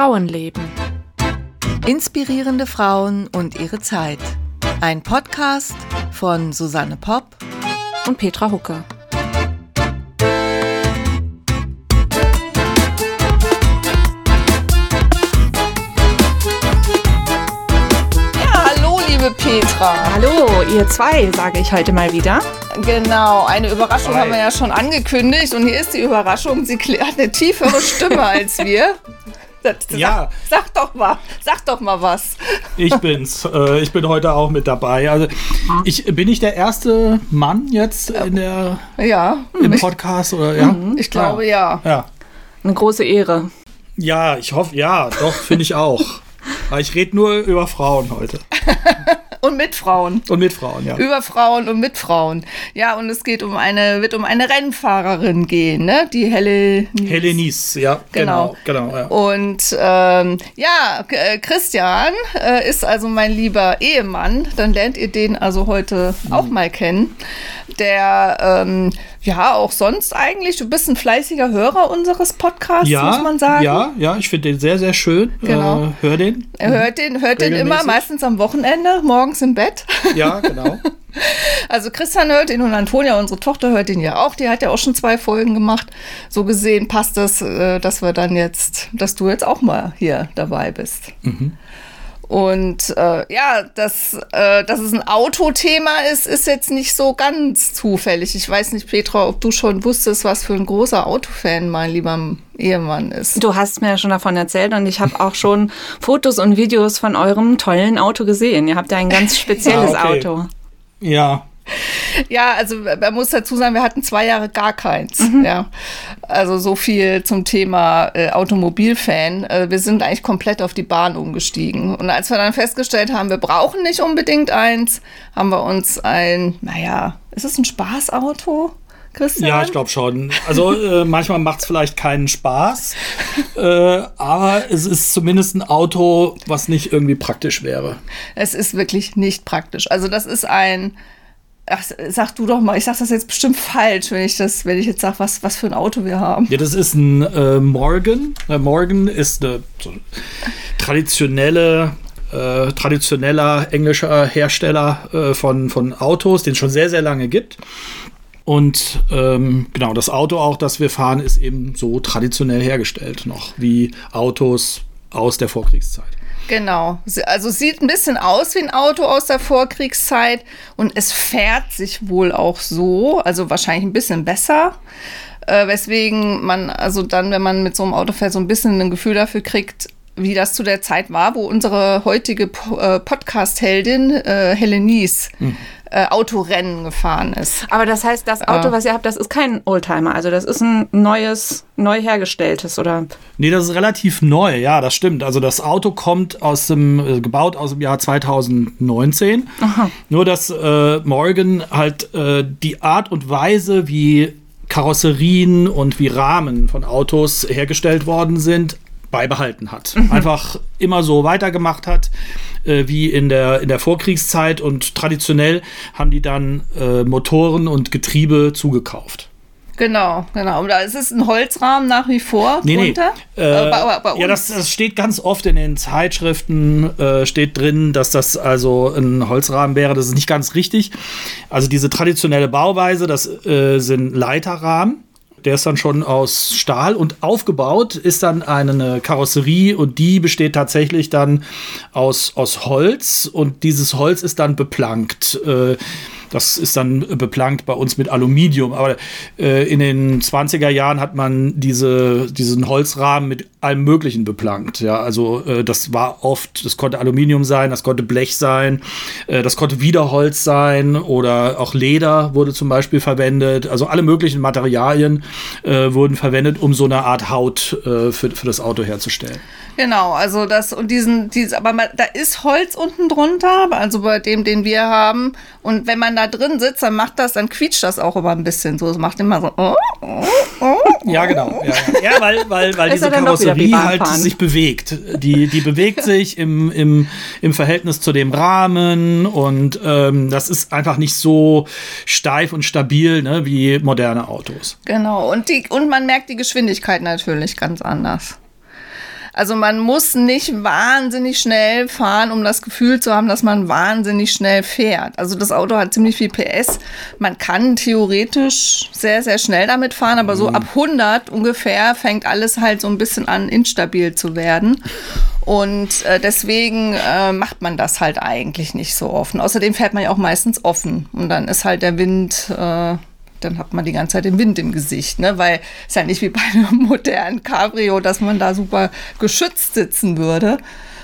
Frauenleben. Inspirierende Frauen und ihre Zeit. Ein Podcast von Susanne Popp und Petra Hucke. liebe Petra. Hallo, ihr zwei, sage ich heute mal wieder. Genau, eine Überraschung haben wir ja schon angekündigt und hier ist die Überraschung. Sie hat eine tiefere Stimme als wir. Sag, ja. Sag doch mal, sag doch mal was. Ich bin's. Äh, ich bin heute auch mit dabei. Also ich bin ich der erste Mann jetzt in der ja. im Podcast oder ja? Mhm. Ich glaube ja. Ja. Eine große Ehre. Ja, ich hoffe, ja, doch finde ich auch. Aber ich rede nur über Frauen heute. und mit Frauen. Und mit Frauen, ja. Über Frauen und mit Frauen. Ja, und es geht um eine, wird um eine Rennfahrerin gehen, ne? Die Helle Nies, ja. Genau. genau, genau ja. Und ähm, ja, äh, Christian äh, ist also mein lieber Ehemann. Dann lernt ihr den also heute mhm. auch mal kennen. Der ähm, ja, auch sonst eigentlich. Du bist ein fleißiger Hörer unseres Podcasts, ja, muss man sagen. Ja, ja, ich finde den sehr, sehr schön. Genau. Äh, hör den. Er hört den, hört den immer, meistens am Wochenende, morgens im Bett. Ja, genau. Also Christian hört ihn und Antonia, unsere Tochter, hört ihn ja auch. Die hat ja auch schon zwei Folgen gemacht. So gesehen passt das, äh, dass wir dann jetzt, dass du jetzt auch mal hier dabei bist. Mhm. Und äh, ja, dass, äh, dass es ein Autothema ist, ist jetzt nicht so ganz zufällig. Ich weiß nicht, Petra, ob du schon wusstest, was für ein großer Autofan mein lieber Ehemann ist. Du hast mir ja schon davon erzählt und ich habe auch schon Fotos und Videos von eurem tollen Auto gesehen. Ihr habt ja ein ganz spezielles ah, okay. Auto. Ja, ja, also man muss dazu sagen, wir hatten zwei Jahre gar keins. Mhm. Ja. Also so viel zum Thema äh, Automobilfan. Äh, wir sind eigentlich komplett auf die Bahn umgestiegen. Und als wir dann festgestellt haben, wir brauchen nicht unbedingt eins, haben wir uns ein, naja, ist es ein Spaßauto? Christian? Ja, ich glaube schon. Also äh, manchmal macht es vielleicht keinen Spaß, äh, aber es ist zumindest ein Auto, was nicht irgendwie praktisch wäre. Es ist wirklich nicht praktisch. Also das ist ein Ach, sag du doch mal, ich sag das jetzt bestimmt falsch, wenn ich das, wenn ich jetzt sage, was, was für ein Auto wir haben. Ja, das ist ein äh, Morgan. Äh, Morgan ist eine so traditionelle äh, traditioneller englischer Hersteller äh, von, von Autos, den es schon sehr, sehr lange gibt. Und ähm, genau, das Auto auch, das wir fahren, ist eben so traditionell hergestellt noch, wie Autos aus der Vorkriegszeit. Genau. Also sieht ein bisschen aus wie ein Auto aus der Vorkriegszeit und es fährt sich wohl auch so, also wahrscheinlich ein bisschen besser. Äh, weswegen man also dann, wenn man mit so einem Auto fährt, so ein bisschen ein Gefühl dafür kriegt, wie das zu der Zeit war, wo unsere heutige äh, Podcast-Heldin äh, Helenies mhm äh, Autorennen gefahren ist. Aber das heißt, das Auto, äh, was ihr habt, das ist kein Oldtimer, also das ist ein neues, neu hergestelltes, oder? Nee, das ist relativ neu, ja, das stimmt. Also das Auto kommt aus dem, äh, gebaut aus dem Jahr 2019. Aha. Nur, dass äh, Morgan halt äh, die Art und Weise, wie Karosserien und wie Rahmen von Autos hergestellt worden sind, beibehalten hat. Einfach immer so weitergemacht hat äh, wie in der, in der Vorkriegszeit und traditionell haben die dann äh, Motoren und Getriebe zugekauft. Genau, genau. Und da ist es ein Holzrahmen nach wie vor nee, drunter? Nee. Äh, bei, bei ja, das, das, steht ganz oft in den Zeitschriften, äh, steht drin, dass das also ein Holzrahmen wäre. Das ist nicht ganz richtig. Also diese traditionelle Bauweise, das äh, sind Leiterrahmen der ist dann schon aus Stahl und aufgebaut ist dann eine Karosserie und die besteht tatsächlich dann aus, aus Holz und dieses Holz ist dann beplankt. Äh, das ist dann beplankt bei uns mit Aluminium. Aber äh, in den 20er Jahren hat man diese, diesen Holzrahmen mit allem Möglichen beplankt. Ja, also äh, das war oft, das konnte Aluminium sein, das konnte Blech sein, äh, das konnte Wiederholz sein oder auch Leder wurde zum Beispiel verwendet. Also alle möglichen Materialien äh, wurden verwendet, um so eine Art Haut äh, für, für das Auto herzustellen. Genau, also das und diesen, dieses, aber man, da ist Holz unten drunter, also bei dem, den wir haben. Und wenn man da drin sitzt, dann macht das, dann quietscht das auch immer ein bisschen so. Es macht immer so. Oh, oh, oh, ja, genau. Ja, ja. ja weil, weil, weil diese Karosserie halt sich bewegt. Die, die bewegt sich im, im, im Verhältnis zu dem Rahmen und ähm, das ist einfach nicht so steif und stabil ne, wie moderne Autos. Genau, und, die, und man merkt die Geschwindigkeit natürlich ganz anders. Also man muss nicht wahnsinnig schnell fahren, um das Gefühl zu haben, dass man wahnsinnig schnell fährt. Also das Auto hat ziemlich viel PS. Man kann theoretisch sehr, sehr schnell damit fahren, aber so mhm. ab 100 ungefähr fängt alles halt so ein bisschen an, instabil zu werden. Und äh, deswegen äh, macht man das halt eigentlich nicht so offen. Außerdem fährt man ja auch meistens offen. Und dann ist halt der Wind, äh, dann hat man die ganze Zeit den Wind im Gesicht. Ne? Weil es ja nicht wie bei einem modernen Cabrio, dass man da super geschützt sitzen würde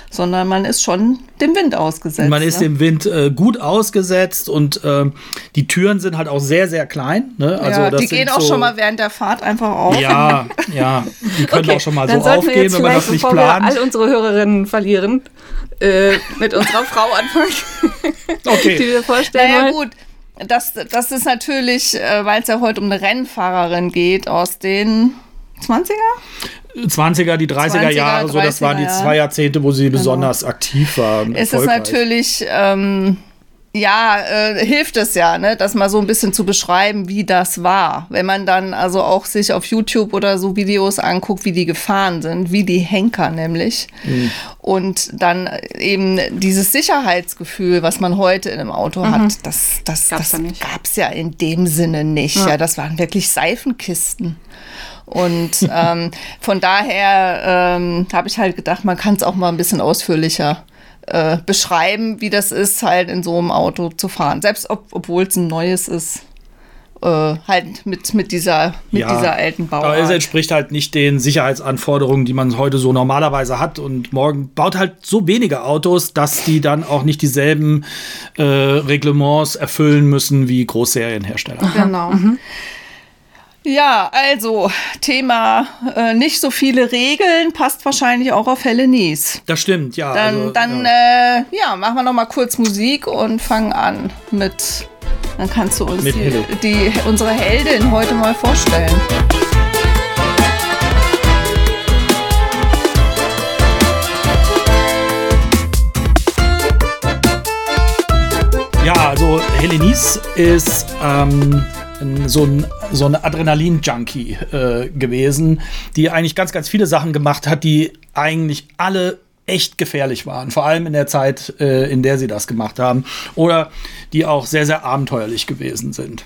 sondern man ist schon dem Wind ausgesetzt. Man ist ne? dem Wind äh, gut ausgesetzt und äh, die Türen sind halt auch sehr, sehr klein. Ne? Also ja, die gehen auch so schon mal während der Fahrt einfach auf. Ja, ja, die können okay, auch schon mal so aufgehen, wenn man das nicht plant. Wir all unsere Hörerinnen verlieren, äh, mit unserer Frau anfangen, okay. die wir vorstellen naja, wollen. gut. Das, das ist natürlich, äh, weil es ja heute um eine Rennfahrerin geht aus den 20er? 20er, die 30er, 30er Jahre, 30er, so das waren die zwei Jahrzehnte, wo sie genau. besonders aktiv waren. Es ist natürlich, ähm, ja, äh, hilft es ja, ne, das mal so ein bisschen zu beschreiben, wie das war. Wenn man dann also auch sich auf YouTube oder so Videos anguckt, wie die gefahren sind, wie die Henker nämlich. Mhm. Und dann eben dieses Sicherheitsgefühl, was man heute in einem Auto mhm. hat, das, das, das gab es ja in dem Sinne nicht. Ja. ja, das waren wirklich Seifenkisten. Und ähm, von daher ähm, habe ich halt gedacht, man kann es auch mal ein bisschen ausführlicher äh, beschreiben, wie das ist, halt in so einem Auto zu fahren. Selbst ob, obwohl es ein neues ist. Äh, halt mit, mit, dieser, mit ja, dieser alten Bauart. Aber es entspricht halt nicht den Sicherheitsanforderungen, die man heute so normalerweise hat. Und morgen baut halt so wenige Autos, dass die dann auch nicht dieselben äh, Reglements erfüllen müssen wie Großserienhersteller. Genau. Mhm. Ja, also Thema äh, nicht so viele Regeln passt wahrscheinlich auch auf Helenies. Das stimmt, ja. Dann, also, dann ja. Äh, ja. machen wir noch mal kurz Musik und fangen an mit. Dann kannst du uns die, die, unsere Heldin heute mal vorstellen. Ja, also Helenies ist ähm, so ein so eine Adrenalin-Junkie äh, gewesen, die eigentlich ganz, ganz viele Sachen gemacht hat, die eigentlich alle echt gefährlich waren, vor allem in der Zeit, äh, in der sie das gemacht haben, oder die auch sehr, sehr abenteuerlich gewesen sind.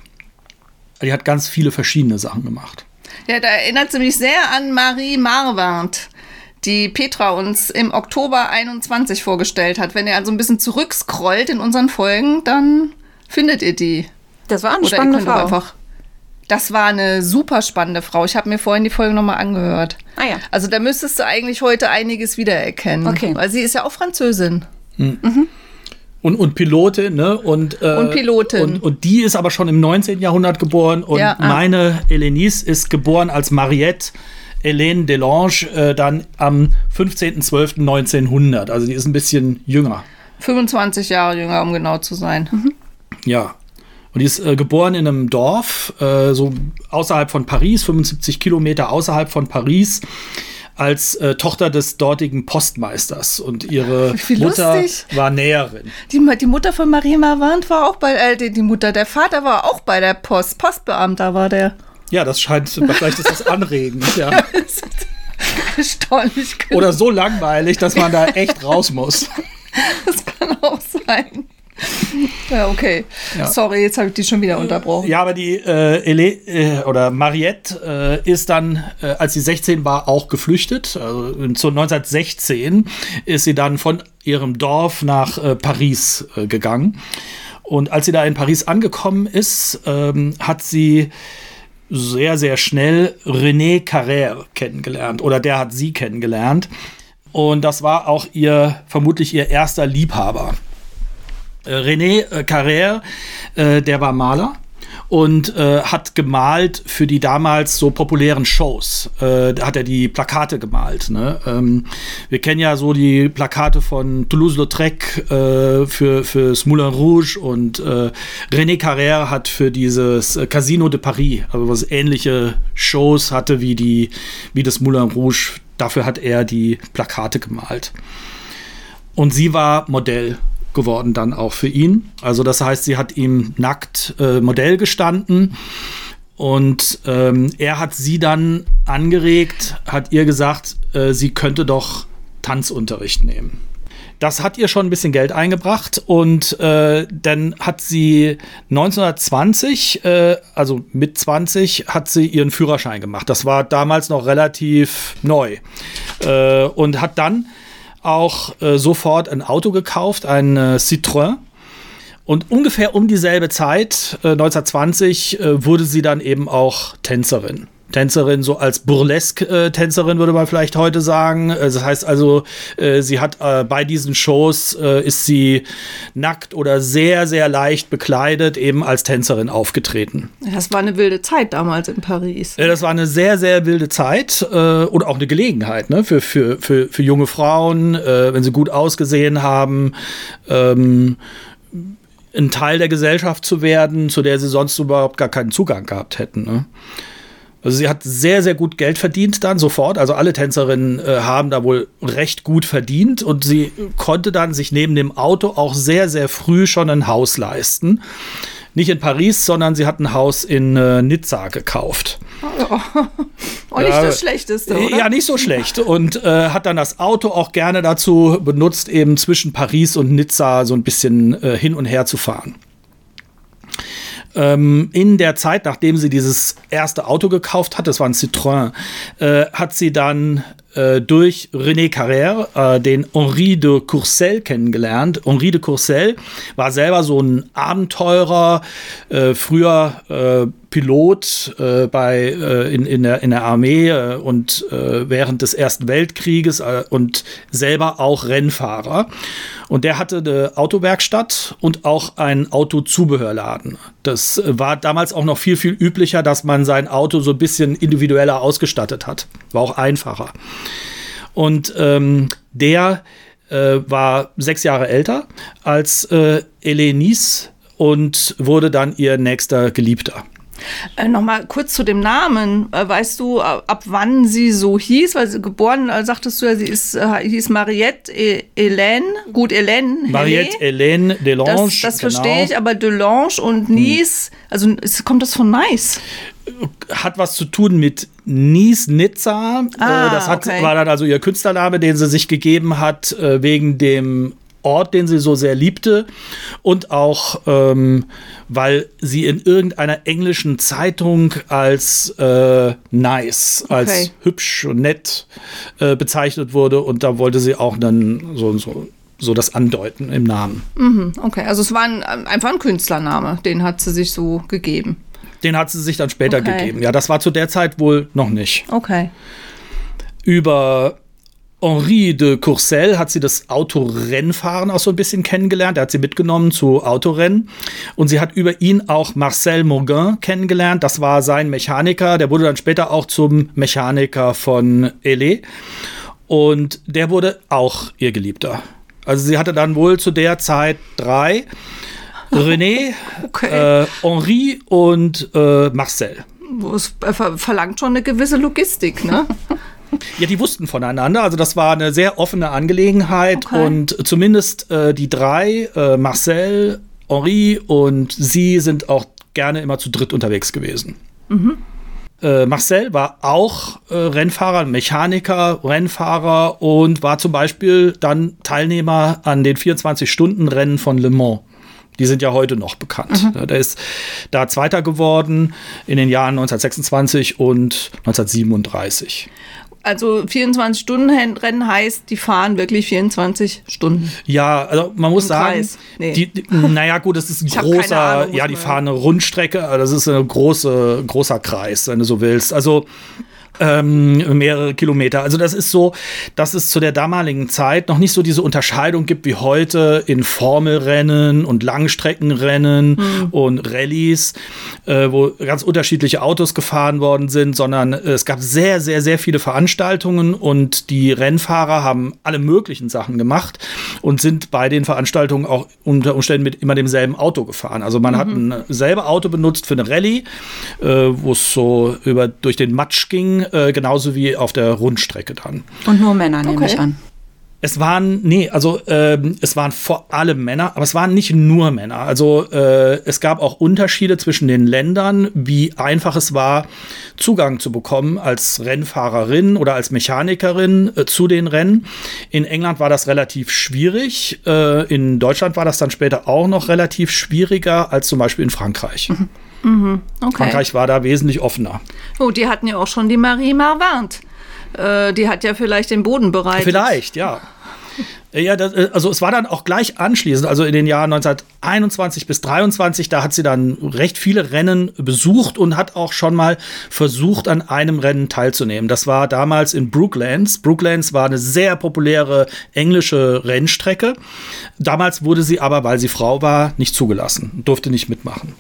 Die hat ganz viele verschiedene Sachen gemacht. Ja, da erinnert sie mich sehr an Marie Marwand, die Petra uns im Oktober 21 vorgestellt hat. Wenn ihr also ein bisschen zurückscrollt in unseren Folgen, dann findet ihr die. Das war eine Oder spannende Frau. Einfach das war eine super spannende Frau. Ich habe mir vorhin die Folge nochmal angehört. Ah ja. Also da müsstest du eigentlich heute einiges wiedererkennen. Okay. Weil sie ist ja auch Französin. Mhm. Mhm. Und, und Pilotin, ne? Und, äh, und Pilotin. Und, und die ist aber schon im 19. Jahrhundert geboren. Und ja, ah. meine Elenice ist geboren als Mariette Hélène Delange äh, dann am 15.12.1900. Also die ist ein bisschen jünger. 25 Jahre jünger, um genau zu sein. Mhm. Ja, und die ist äh, geboren in einem Dorf, äh, so außerhalb von Paris, 75 Kilometer außerhalb von Paris, als äh, Tochter des dortigen Postmeisters. Und ihre Mutter lustig. war Näherin. Die, die, Mutter von Marie Marvand war auch bei, äh, die, die Mutter, der Vater war auch bei der Post. Postbeamter war der. Ja, das scheint, vielleicht ist das anregend, ja. Erstaunlich. Oder so langweilig, dass man da echt raus muss. Das kann auch sein. Ja, okay. Ja. Sorry, jetzt habe ich die schon wieder unterbrochen. Ja, aber die äh, Ele äh, oder Mariette äh, ist dann, äh, als sie 16 war, auch geflüchtet. Also zu 1916 ist sie dann von ihrem Dorf nach äh, Paris äh, gegangen. Und als sie da in Paris angekommen ist, ähm, hat sie sehr, sehr schnell René Carrère kennengelernt. Oder der hat sie kennengelernt. Und das war auch ihr, vermutlich ihr erster Liebhaber. Äh, René äh, Carrère, äh, der war Maler und äh, hat gemalt für die damals so populären Shows. Äh, da hat er die Plakate gemalt. Ne? Ähm, wir kennen ja so die Plakate von Toulouse-Lautrec äh, für, für Moulin Rouge und äh, René Carrère hat für dieses Casino de Paris, also was ähnliche Shows hatte wie, die, wie das Moulin Rouge. Dafür hat er die Plakate gemalt. Und sie war Modell geworden dann auch für ihn. Also das heißt, sie hat ihm nackt äh, Modell gestanden Und ähm, er hat sie dann angeregt, hat ihr gesagt, äh, sie könnte doch Tanzunterricht nehmen. Das hat ihr schon ein bisschen Geld eingebracht und äh, dann hat sie 1920, äh, also mit 20, hat sie ihren Führerschein gemacht. Das war damals noch relativ neu äh, und hat dann auch äh, sofort ein Auto gekauft, ein äh, Citroën. Und ungefähr um dieselbe Zeit, 1920, äh, wurde sie dann eben auch Tänzerin. Tänzerin, so als Burlesque-Tänzerin würde man vielleicht heute sagen. Äh, das heißt also, äh, sie hat äh, bei diesen Shows ist sie nackt oder sehr, sehr leicht bekleidet eben als Tänzerin aufgetreten. Das war eine wilde Zeit damals in Paris. Das war eine sehr, sehr wilde Zeit und auch eine Gelegenheit ne, für, für, für, für junge Frauen, wenn sie gut ausgesehen haben. Ähm, ein Teil der Gesellschaft zu werden, zu der sie sonst überhaupt gar keinen Zugang gehabt hätten. Ne? Also sie hat sehr, sehr gut Geld verdient dann sofort. Also alle Tänzerinnen äh, haben da wohl recht gut verdient und sie konnte dann sich neben dem Auto auch sehr, sehr früh schon ein Haus leisten. Nicht in Paris, sondern sie hat ein Haus in äh, Nizza gekauft. Oh, oh nicht ja, das Schlechteste, oder? Ja, nicht so schlecht. Und äh, hat dann das Auto auch gerne dazu benutzt, eben zwischen Paris und Nizza so ein bisschen äh, hin und her zu fahren. Ähm, in der Zeit, nachdem sie dieses erste Auto gekauft hat, das war ein Citroën, äh, hat sie dann äh, durch René Carrère äh, den Henri de Courcelles kennengelernt. Henri de Courcelles war selber so ein Abenteurer, äh, früher äh, Pilot äh, bei, äh, in, in, der, in der Armee äh, und äh, während des Ersten Weltkrieges äh, und selber auch Rennfahrer. Und der hatte eine Autowerkstatt und auch einen Autozubehörladen. Das war damals auch noch viel, viel üblicher, dass man sein Auto so ein bisschen individueller ausgestattet hat. War auch einfacher. Und ähm, der äh, war sechs Jahre älter als äh, Elenice und wurde dann ihr nächster Geliebter. Äh, Nochmal kurz zu dem Namen. Äh, weißt du, ab wann sie so hieß? Weil sie geboren, äh, sagtest du ja, sie ist, äh, hieß Mariette e Hélène. Gut, Hélène. Mariette Hélène Delange. Das, das genau. verstehe ich, aber Delange und hm. Nice, hm. also kommt das von Nice? Hat was zu tun mit Nice Nizza. Äh, ah, das hat, okay. war dann also ihr Künstlername, den sie sich gegeben hat, äh, wegen dem Ort, den sie so sehr liebte und auch, ähm, weil sie in irgendeiner englischen Zeitung als äh, nice, okay. als hübsch und nett äh, bezeichnet wurde und da wollte sie auch dann so, so, so das andeuten im Namen. Mhm, okay, also es war ein, einfach ein Künstlername, den hat sie sich so gegeben. Den hat sie sich dann später okay. gegeben. Ja, das war zu der Zeit wohl noch nicht. Okay. Über Henri de Courcelles hat sie das Autorennfahren auch so ein bisschen kennengelernt. Er hat sie mitgenommen zu Autorennen. Und sie hat über ihn auch Marcel Morgan kennengelernt. Das war sein Mechaniker. Der wurde dann später auch zum Mechaniker von Elé. Und der wurde auch ihr Geliebter. Also sie hatte dann wohl zu der Zeit drei. René, okay. äh, Henri und äh, Marcel. Es verlangt schon eine gewisse Logistik, ne? Ja, die wussten voneinander. Also das war eine sehr offene Angelegenheit okay. und zumindest äh, die drei, äh, Marcel, Henri und sie sind auch gerne immer zu dritt unterwegs gewesen. Mhm. Äh, Marcel war auch äh, Rennfahrer, Mechaniker, Rennfahrer und war zum Beispiel dann Teilnehmer an den 24-Stunden-Rennen von Le Mans. Die sind ja heute noch bekannt. Mhm. Der ist da Zweiter geworden in den Jahren 1926 und 1937 also 24-Stunden-Rennen heißt, die fahren wirklich 24 Stunden. Ja, also man muss sagen, nee. die, die, naja gut, das ist ein großer, Ahnung, ja, die fahren eine Rundstrecke, das ist ein große, großer Kreis, wenn du so willst. Also ähm, mehrere Kilometer. Also das ist so, dass es zu der damaligen Zeit noch nicht so diese Unterscheidung gibt wie heute in Formelrennen und Langstreckenrennen mhm. und Rallyes, äh, wo ganz unterschiedliche Autos gefahren worden sind, sondern es gab sehr, sehr, sehr viele Veranstaltungen und die Rennfahrer haben alle möglichen Sachen gemacht und sind bei den Veranstaltungen auch unter Umständen mit immer demselben Auto gefahren. Also man mhm. hat ein selbe Auto benutzt für eine Rallye, äh, wo es so über durch den Matsch ging äh, genauso wie auf der Rundstrecke dann. Und nur Männer, nehme okay. ich an. Es waren, nee, also ähm, es waren vor allem Männer, aber es waren nicht nur Männer. Also äh, es gab auch Unterschiede zwischen den Ländern, wie einfach es war, Zugang zu bekommen als Rennfahrerin oder als Mechanikerin äh, zu den Rennen. In England war das relativ schwierig. Äh, in Deutschland war das dann später auch noch relativ schwieriger als zum Beispiel in Frankreich. Mhm. Mhm, okay. Frankreich war da wesentlich offener. Oh, die hatten ja auch schon die Marie Marvant. Äh, die hat ja vielleicht den Boden bereitet. Vielleicht, ja. Ja, das, äh, also es war dann auch gleich anschließend, also in den Jahren 1921 bis 23, da hat sie dann recht viele Rennen besucht und hat auch schon mal versucht, an einem Rennen teilzunehmen. Das war damals in Brooklands. Brooklands war eine sehr populäre englische Rennstrecke. Damals wurde sie aber, weil sie Frau war, nicht zugelassen, durfte nicht mitmachen.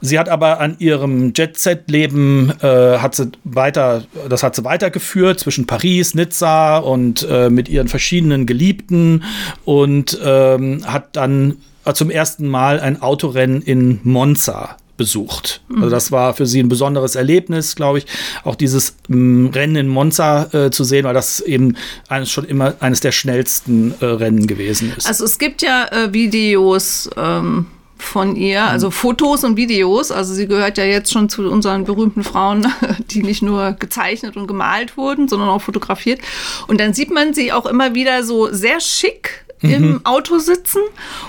Sie hat aber an ihrem Jet-Set-Leben äh, hat sie weiter, das hat sie weitergeführt zwischen Paris, Nizza und äh, mit ihren verschiedenen Geliebten und ähm, hat dann zum ersten Mal ein Autorennen in Monza besucht. Also mhm. das war für sie ein besonderes Erlebnis, glaube ich, auch dieses ähm, Rennen in Monza äh, zu sehen, weil das eben eines schon immer eines der schnellsten äh, Rennen gewesen ist. Also es gibt ja äh, Videos ähm, von ihr, also mhm. Fotos und Videos. Also sie gehört ja jetzt schon zu unseren berühmten Frauen, die nicht nur gezeichnet und gemalt wurden, sondern auch fotografiert. Und dann sieht man sie auch immer wieder so sehr schick im mhm. Auto sitzen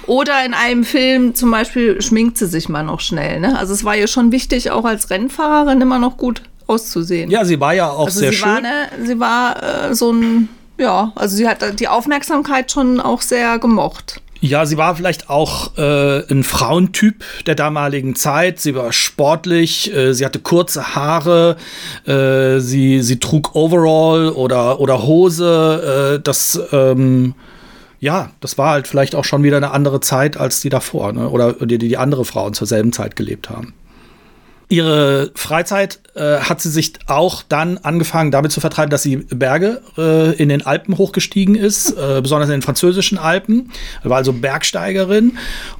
oder in einem Film zum Beispiel schminkt sie sich mal noch schnell. Ne? Also es war ihr schon wichtig, auch als Rennfahrerin immer noch gut auszusehen. Ja, sie war ja auch also sehr sie schön. War eine, sie war äh, so ein, ja, also sie hat die Aufmerksamkeit schon auch sehr gemocht. Ja, sie war vielleicht auch äh, ein Frauentyp der damaligen Zeit. Sie war sportlich, äh, sie hatte kurze Haare, äh, sie, sie trug Overall oder, oder Hose. Äh, das, ähm, ja, das war halt vielleicht auch schon wieder eine andere Zeit als die davor, ne? oder die, die andere Frauen zur selben Zeit gelebt haben. Ihre Freizeit äh, hat sie sich auch dann angefangen damit zu vertreiben, dass sie Berge äh, in den Alpen hochgestiegen ist, äh, besonders in den französischen Alpen, war also Bergsteigerin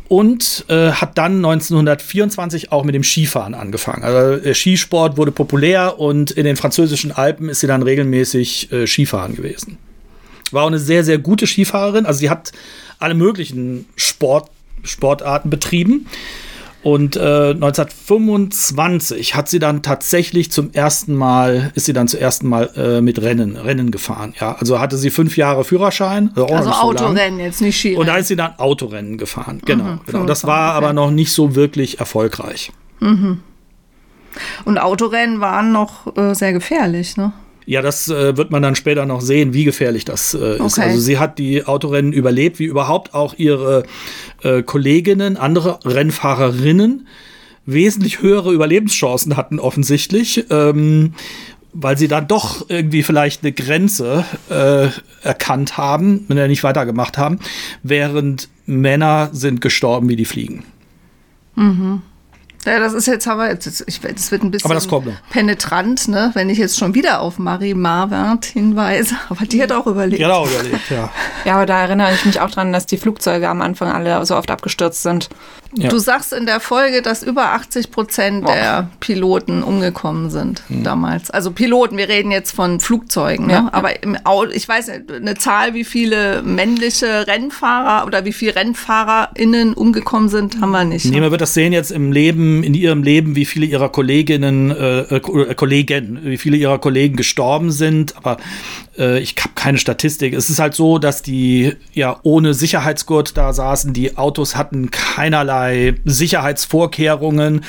und äh, hat dann 1924 auch mit dem Skifahren angefangen. Also der Skisport wurde populär und in den französischen Alpen ist sie dann regelmäßig äh, Skifahren gewesen. War auch eine sehr, sehr gute Skifahrerin. Also sie hat alle möglichen Sport, Sportarten betrieben. Und äh, 1925 hat sie dann tatsächlich zum ersten Mal, ist sie dann zum ersten Mal äh, mit Rennen, Rennen gefahren. Ja, also hatte sie fünf Jahre Führerschein. Also, also Autorennen, so jetzt nicht Skirennen. Und da ist sie dann Autorennen gefahren. Genau. Mhm, genau. Das war aber noch nicht so wirklich erfolgreich. Mhm. Und Autorennen waren noch äh, sehr gefährlich, ne? Ja, das äh, wird man dann später noch sehen, wie gefährlich das äh, ist. Okay. Also sie hat die Autorennen überlebt, wie überhaupt auch ihre äh, Kolleginnen, andere Rennfahrerinnen wesentlich höhere Überlebenschancen hatten offensichtlich. Ähm, weil sie dann doch irgendwie vielleicht eine Grenze äh, erkannt haben, wenn sie nicht weitergemacht haben, während Männer sind gestorben wie die Fliegen. Mhm. Ja, das ist jetzt aber, das, ich, das wird ein bisschen penetrant, ne? wenn ich jetzt schon wieder auf Marie Marwert hinweise. Aber die hat auch überlebt. Die hat auch überlebt, ja. ja, aber da erinnere ich mich auch dran, dass die Flugzeuge am Anfang alle so oft abgestürzt sind. Ja. Du sagst in der Folge, dass über 80 Prozent der Piloten umgekommen sind hm. damals. Also Piloten, wir reden jetzt von Flugzeugen. Ne? Ja. Aber im Auto, ich weiß eine Zahl, wie viele männliche Rennfahrer oder wie viele RennfahrerInnen umgekommen sind, haben wir nicht. Nee, ne? man wird das sehen jetzt im Leben, in ihrem Leben, wie viele ihrer Kolleginnen, äh, äh, Kollegen, wie viele ihrer Kollegen gestorben sind. Aber äh, ich habe keine Statistik. Es ist halt so, dass die ja ohne Sicherheitsgurt da saßen. Die Autos hatten keinerlei Sicherheitsvorkehrungen.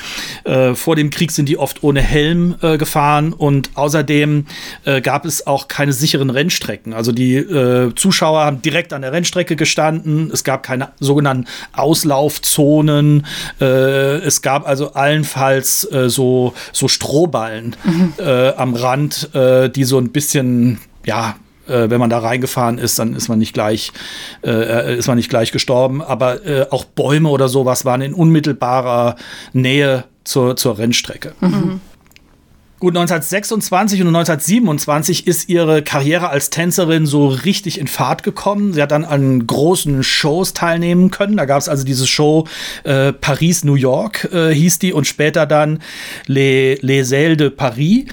Äh, vor dem Krieg sind die oft ohne Helm äh, gefahren und außerdem äh, gab es auch keine sicheren Rennstrecken. Also die äh, Zuschauer haben direkt an der Rennstrecke gestanden. Es gab keine sogenannten Auslaufzonen. Äh, es gab also allenfalls so, so Strohballen mhm. am Rand, die so ein bisschen ja, äh, wenn man da reingefahren ist, dann ist man nicht gleich, äh, ist man nicht gleich gestorben. Aber äh, auch Bäume oder sowas waren in unmittelbarer Nähe zur, zur Rennstrecke. Mhm. Gut, 1926 und 1927 ist ihre Karriere als Tänzerin so richtig in Fahrt gekommen. Sie hat dann an großen Shows teilnehmen können. Da gab es also diese Show äh, Paris, New York äh, hieß die und später dann Les, Les Ailes de Paris.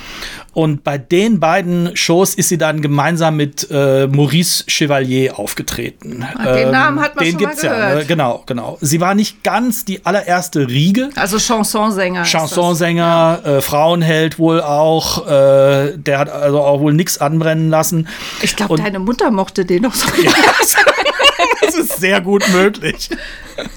Und bei den beiden Shows ist sie dann gemeinsam mit äh, Maurice Chevalier aufgetreten. Ach, den ähm, Namen hat man den schon gibt's mal gehört. Ja, ne? genau, genau. Sie war nicht ganz die allererste Riege. Also Chansonsänger. Chansonsänger, äh, Frauenheld wohl auch. Äh, der hat also auch wohl nichts anbrennen lassen. Ich glaube, deine Mutter mochte den noch so. Ja, das ist sehr gut möglich.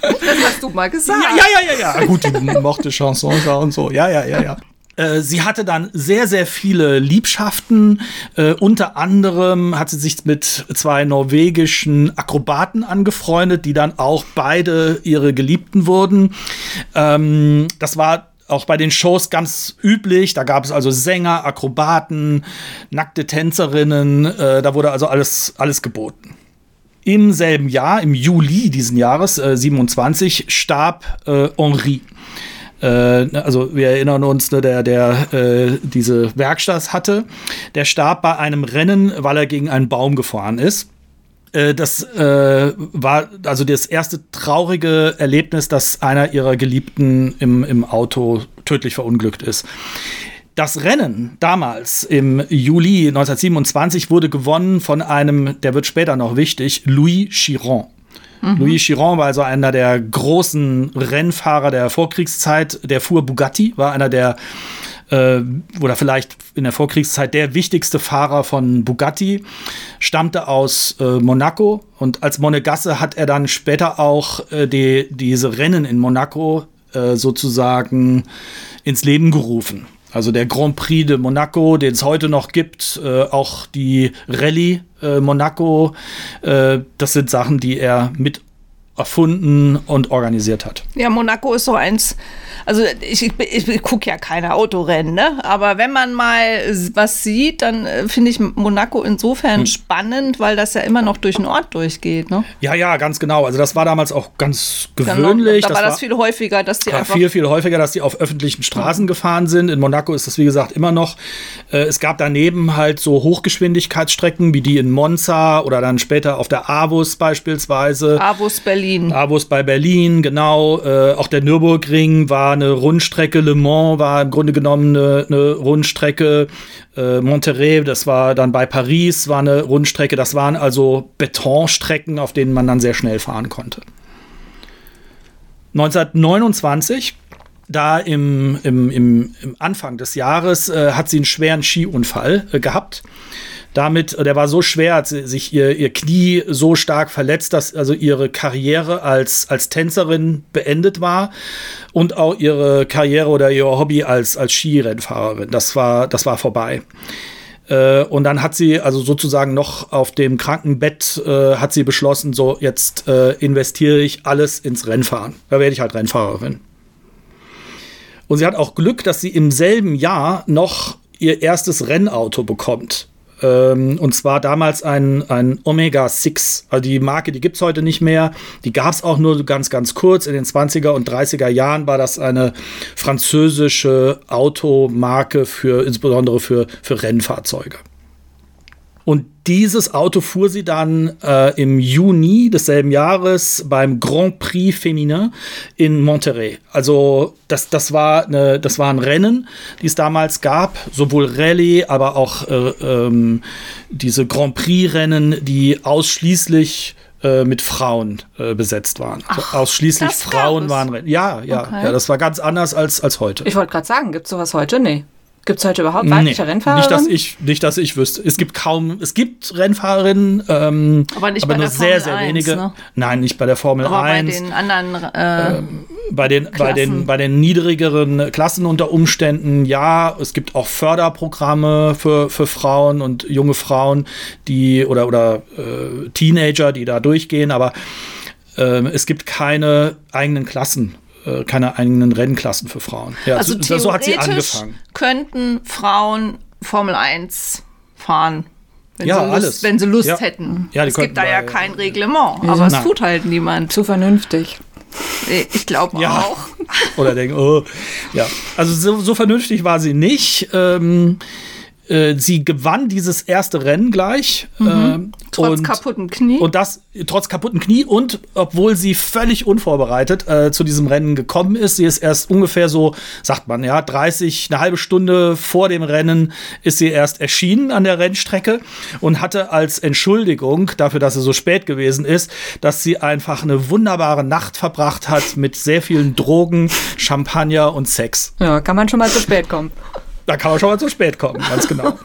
Das hast du mal gesagt. Ja, ja, ja, ja. ja. Gut, die mochte Chansons und so. Ja, ja, ja, ja. Äh, sie hatte dann sehr, sehr viele Liebschaften. Äh, unter anderem hat sie sich mit zwei norwegischen Akrobaten angefreundet, die dann auch beide ihre Geliebten wurden. Ähm, das war auch bei den Shows ganz üblich. Da gab es also Sänger, Akrobaten, nackte Tänzerinnen. Äh, da wurde also alles, alles geboten. Im selben Jahr, im Juli diesen Jahres, äh, 27, starb äh, Henri. Äh, also wir erinnern uns, ne, der, der äh, diese Werkstatt hatte, der starb bei einem Rennen, weil er gegen einen Baum gefahren ist. Äh, das äh, war also das erste traurige Erlebnis, dass einer ihrer Geliebten im, im Auto tödlich verunglückt ist. Das Rennen damals im Juli 1927 wurde gewonnen von einem, der wird später noch wichtig, Louis Chiron. Mhm. Louis Chiron war also einer der großen Rennfahrer der Vorkriegszeit. Der fuhr Bugatti, war einer der äh, oder vielleicht in der Vorkriegszeit der wichtigste Fahrer von Bugatti, stammte aus äh, Monaco und als Monegasse hat er dann später auch äh, die, diese Rennen in Monaco äh, sozusagen ins Leben gerufen. Also der Grand Prix de Monaco, den es heute noch gibt, äh, auch die Rallye äh, Monaco, äh, das sind Sachen, die er mit erfunden und organisiert hat. Ja, Monaco ist so eins also ich, ich, ich gucke ja keine Autorennen, ne? aber wenn man mal was sieht, dann äh, finde ich Monaco insofern hm. spannend, weil das ja immer noch durch den Ort durchgeht. Ne? Ja, ja, ganz genau. Also das war damals auch ganz gewöhnlich. Genau, da war das, viel häufiger, dass die einfach viel, viel häufiger, dass die auf öffentlichen Straßen mhm. gefahren sind. In Monaco ist das, wie gesagt, immer noch. Äh, es gab daneben halt so Hochgeschwindigkeitsstrecken, wie die in Monza oder dann später auf der Avus beispielsweise. Avus Berlin. Avus bei Berlin, genau. Äh, auch der Nürburgring war eine Rundstrecke, Le Mans war im Grunde genommen eine, eine Rundstrecke, äh, Monterrey, das war dann bei Paris, war eine Rundstrecke, das waren also Betonstrecken, auf denen man dann sehr schnell fahren konnte. 1929 da im, im, im, im Anfang des Jahres äh, hat sie einen schweren Skiunfall äh, gehabt damit, der war so schwer, hat sich ihr, ihr Knie so stark verletzt, dass also ihre Karriere als, als Tänzerin beendet war und auch ihre Karriere oder ihr Hobby als, als Skirennfahrerin. Das war, das war vorbei. Äh, und dann hat sie also sozusagen noch auf dem Krankenbett äh, hat sie beschlossen, so jetzt äh, investiere ich alles ins Rennfahren. Da werde ich halt Rennfahrerin. Und sie hat auch Glück, dass sie im selben Jahr noch ihr erstes Rennauto bekommt. Ähm, und zwar damals ein, ein Omega 6. Also die Marke, die gibt es heute nicht mehr. Die gab es auch nur ganz, ganz kurz. In den 20er und 30er Jahren war das eine französische Automarke für insbesondere für, für Rennfahrzeuge. Und dieses Auto fuhr sie dann äh, im Juni desselben Jahres beim Grand Prix Féminin in Monterrey. Also das, das, war eine, das war ein Rennen, die es damals gab, sowohl Rallye, aber auch äh, ähm, diese Grand Prix-Rennen, die ausschließlich äh, mit Frauen äh, besetzt waren. Also Ach, ausschließlich Frauen waren. Ja, ja, okay. ja, das war ganz anders als, als heute. Ich wollte gerade sagen, gibt es sowas heute? Nee. Gibt es heute überhaupt weibliche nee, Rennfahrer? Nicht, dass ich, nicht, dass ich wüsste. Es gibt kaum, es gibt Rennfahrerinnen, ähm, aber, nicht aber bei nur der sehr, Formel sehr 1, wenige. Ne? Nein, nicht bei der Formel aber 1. Bei den anderen äh, ähm, bei den, bei, den, bei den niedrigeren Klassen unter Umständen, ja, es gibt auch Förderprogramme für, für Frauen und junge Frauen, die oder, oder äh, Teenager, die da durchgehen, aber äh, es gibt keine eigenen Klassen äh, keine eigenen Rennklassen für Frauen. Ja, also so, so hat sie angefangen. Könnten Frauen Formel 1 fahren? Wenn ja, sie Lust, alles. Wenn sie Lust ja. hätten. Ja, es gibt da ja kein Reglement, aber es tut halt niemand. Zu vernünftig. Ich glaube ja. auch. Oder denken, oh, ja. Also so, so, vernünftig war sie nicht. Ähm, äh, sie gewann dieses erste Rennen gleich. Mhm. Äh, trotz und, kaputten Knie. Und das trotz kaputten Knie und obwohl sie völlig unvorbereitet äh, zu diesem Rennen gekommen ist. Sie ist erst ungefähr so, sagt man, ja, 30, eine halbe Stunde vor dem Rennen ist sie erst erschienen an der Rennstrecke und hatte als Entschuldigung dafür, dass sie so spät gewesen ist, dass sie einfach eine wunderbare Nacht verbracht hat mit sehr vielen Drogen, Champagner und Sex. Ja, kann man schon mal zu spät kommen. Da kann man schon mal zu spät kommen, ganz genau.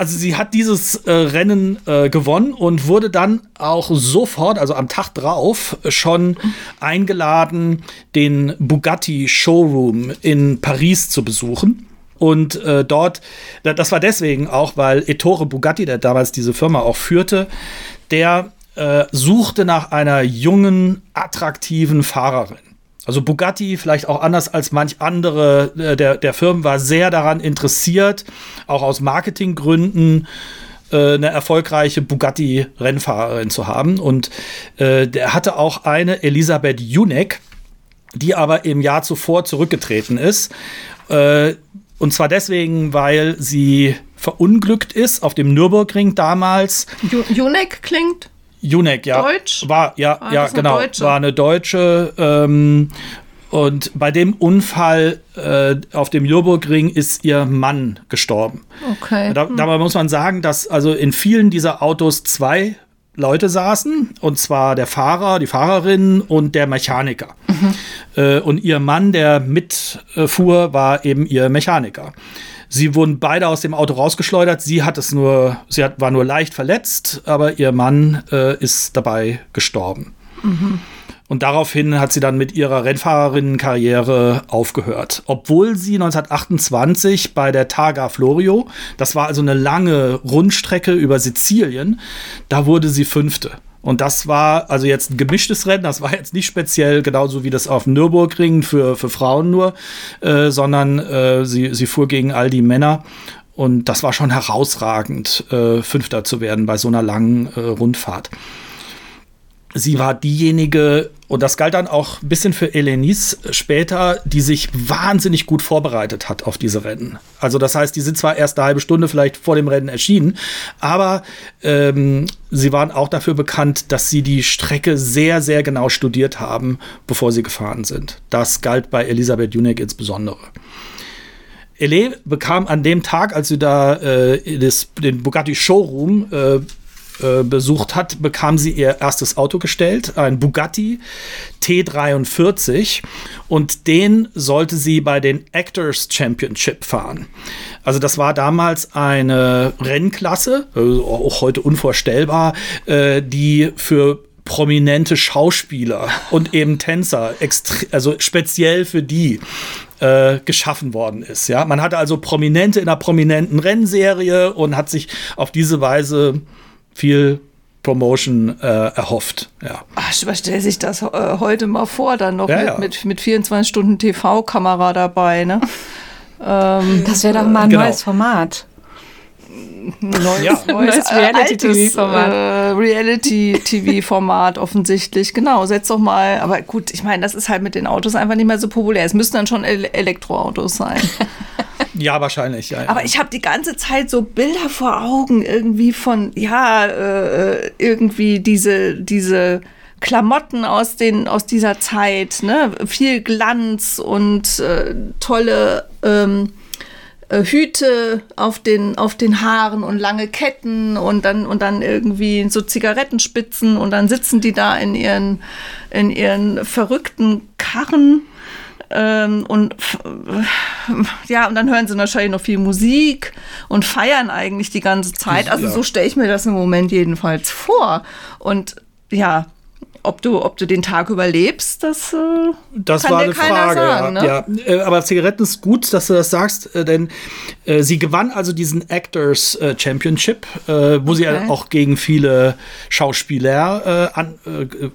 Also sie hat dieses äh, Rennen äh, gewonnen und wurde dann auch sofort, also am Tag drauf, schon eingeladen, den Bugatti Showroom in Paris zu besuchen. Und äh, dort, das war deswegen auch, weil Ettore Bugatti, der damals diese Firma auch führte, der äh, suchte nach einer jungen, attraktiven Fahrerin. Also Bugatti, vielleicht auch anders als manch andere äh, der, der Firmen, war sehr daran interessiert, auch aus Marketinggründen äh, eine erfolgreiche Bugatti-Rennfahrerin zu haben. Und äh, der hatte auch eine Elisabeth Junek, die aber im Jahr zuvor zurückgetreten ist. Äh, und zwar deswegen, weil sie verunglückt ist auf dem Nürburgring damals. Junek klingt Junek, ja. Deutsch? War, ja, war ja, genau. Eine war eine Deutsche. Ähm, und bei dem Unfall äh, auf dem Nürburgring ist ihr Mann gestorben. Okay. Da, hm. Dabei muss man sagen, dass also in vielen dieser Autos zwei Leute saßen, und zwar der Fahrer, die Fahrerin und der Mechaniker. Mhm. Äh, und ihr Mann, der mitfuhr, war eben ihr Mechaniker. Sie wurden beide aus dem Auto rausgeschleudert. Sie hat es nur, sie hat, war nur leicht verletzt, aber ihr Mann äh, ist dabei gestorben. Mhm. Und daraufhin hat sie dann mit ihrer Rennfahrerinnenkarriere aufgehört. Obwohl sie 1928 bei der Targa Florio, das war also eine lange Rundstrecke über Sizilien, da wurde sie Fünfte. Und das war also jetzt ein gemischtes Rennen, das war jetzt nicht speziell genauso wie das auf dem Nürburgring für, für Frauen nur, äh, sondern äh, sie, sie fuhr gegen all die Männer. Und das war schon herausragend, äh, Fünfter zu werden bei so einer langen äh, Rundfahrt sie war diejenige, und das galt dann auch ein bisschen für Elenice später, die sich wahnsinnig gut vorbereitet hat auf diese Rennen. Also das heißt, die sind zwar erst eine halbe Stunde vielleicht vor dem Rennen erschienen, aber ähm, sie waren auch dafür bekannt, dass sie die Strecke sehr, sehr genau studiert haben, bevor sie gefahren sind. Das galt bei Elisabeth Junek insbesondere. Ele bekam an dem Tag, als sie da äh, das, den Bugatti Showroom äh, äh, besucht hat, bekam sie ihr erstes Auto gestellt, ein Bugatti T43 und den sollte sie bei den Actors Championship fahren. Also das war damals eine Rennklasse, also auch heute unvorstellbar, äh, die für prominente Schauspieler und eben Tänzer, also speziell für die äh, geschaffen worden ist. Ja, man hatte also Prominente in einer prominenten Rennserie und hat sich auf diese Weise viel Promotion äh, erhofft. Ja. Ach, stell sich das äh, heute mal vor, dann noch ja, mit, ja. mit, mit 24 Stunden TV-Kamera dabei. Ne? ähm, das wäre doch mal ein genau. neues Format. Neues, ja. neues Reality-TV-Format. Äh, Reality-TV-Format offensichtlich. Genau, setz doch mal. Aber gut, ich meine, das ist halt mit den Autos einfach nicht mehr so populär. Es müssten dann schon Elektroautos sein. Ja, wahrscheinlich. Ja, ja. Aber ich habe die ganze Zeit so Bilder vor Augen irgendwie von, ja, äh, irgendwie diese, diese Klamotten aus, den, aus dieser Zeit, ne? Viel Glanz und äh, tolle ähm, äh, Hüte auf den, auf den Haaren und lange Ketten und dann, und dann irgendwie so Zigarettenspitzen und dann sitzen die da in ihren, in ihren verrückten Karren ähm, und ja, und dann hören sie wahrscheinlich noch viel Musik und feiern eigentlich die ganze Zeit. Also ja. so stelle ich mir das im Moment jedenfalls vor. Und ja, ob du, ob du den Tag überlebst, das, äh, das kann war keiner Frage, sagen. Ja, ne? ja. Äh, aber Zigaretten ist gut, dass du das sagst, äh, denn äh, sie gewann also diesen Actors äh, Championship, äh, wo okay. sie ja auch gegen viele Schauspieler an,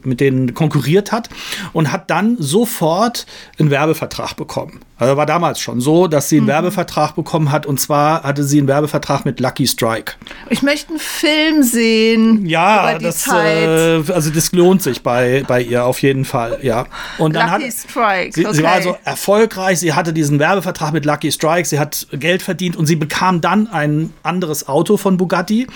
mit denen konkurriert hat und hat dann sofort einen Werbevertrag bekommen. Also war damals schon so, dass sie einen mhm. Werbevertrag bekommen hat und zwar hatte sie einen Werbevertrag mit Lucky Strike. Ich möchte einen Film sehen. Ja, das, also das lohnt sich einmalig bei, bei ihr, auf jeden Fall, ja. Und dann Lucky hat, Strike. Sie, okay. sie war also erfolgreich, sie hatte diesen Werbevertrag mit Lucky Strike, sie hat Geld verdient und sie bekam dann ein anderes Auto von Bugatti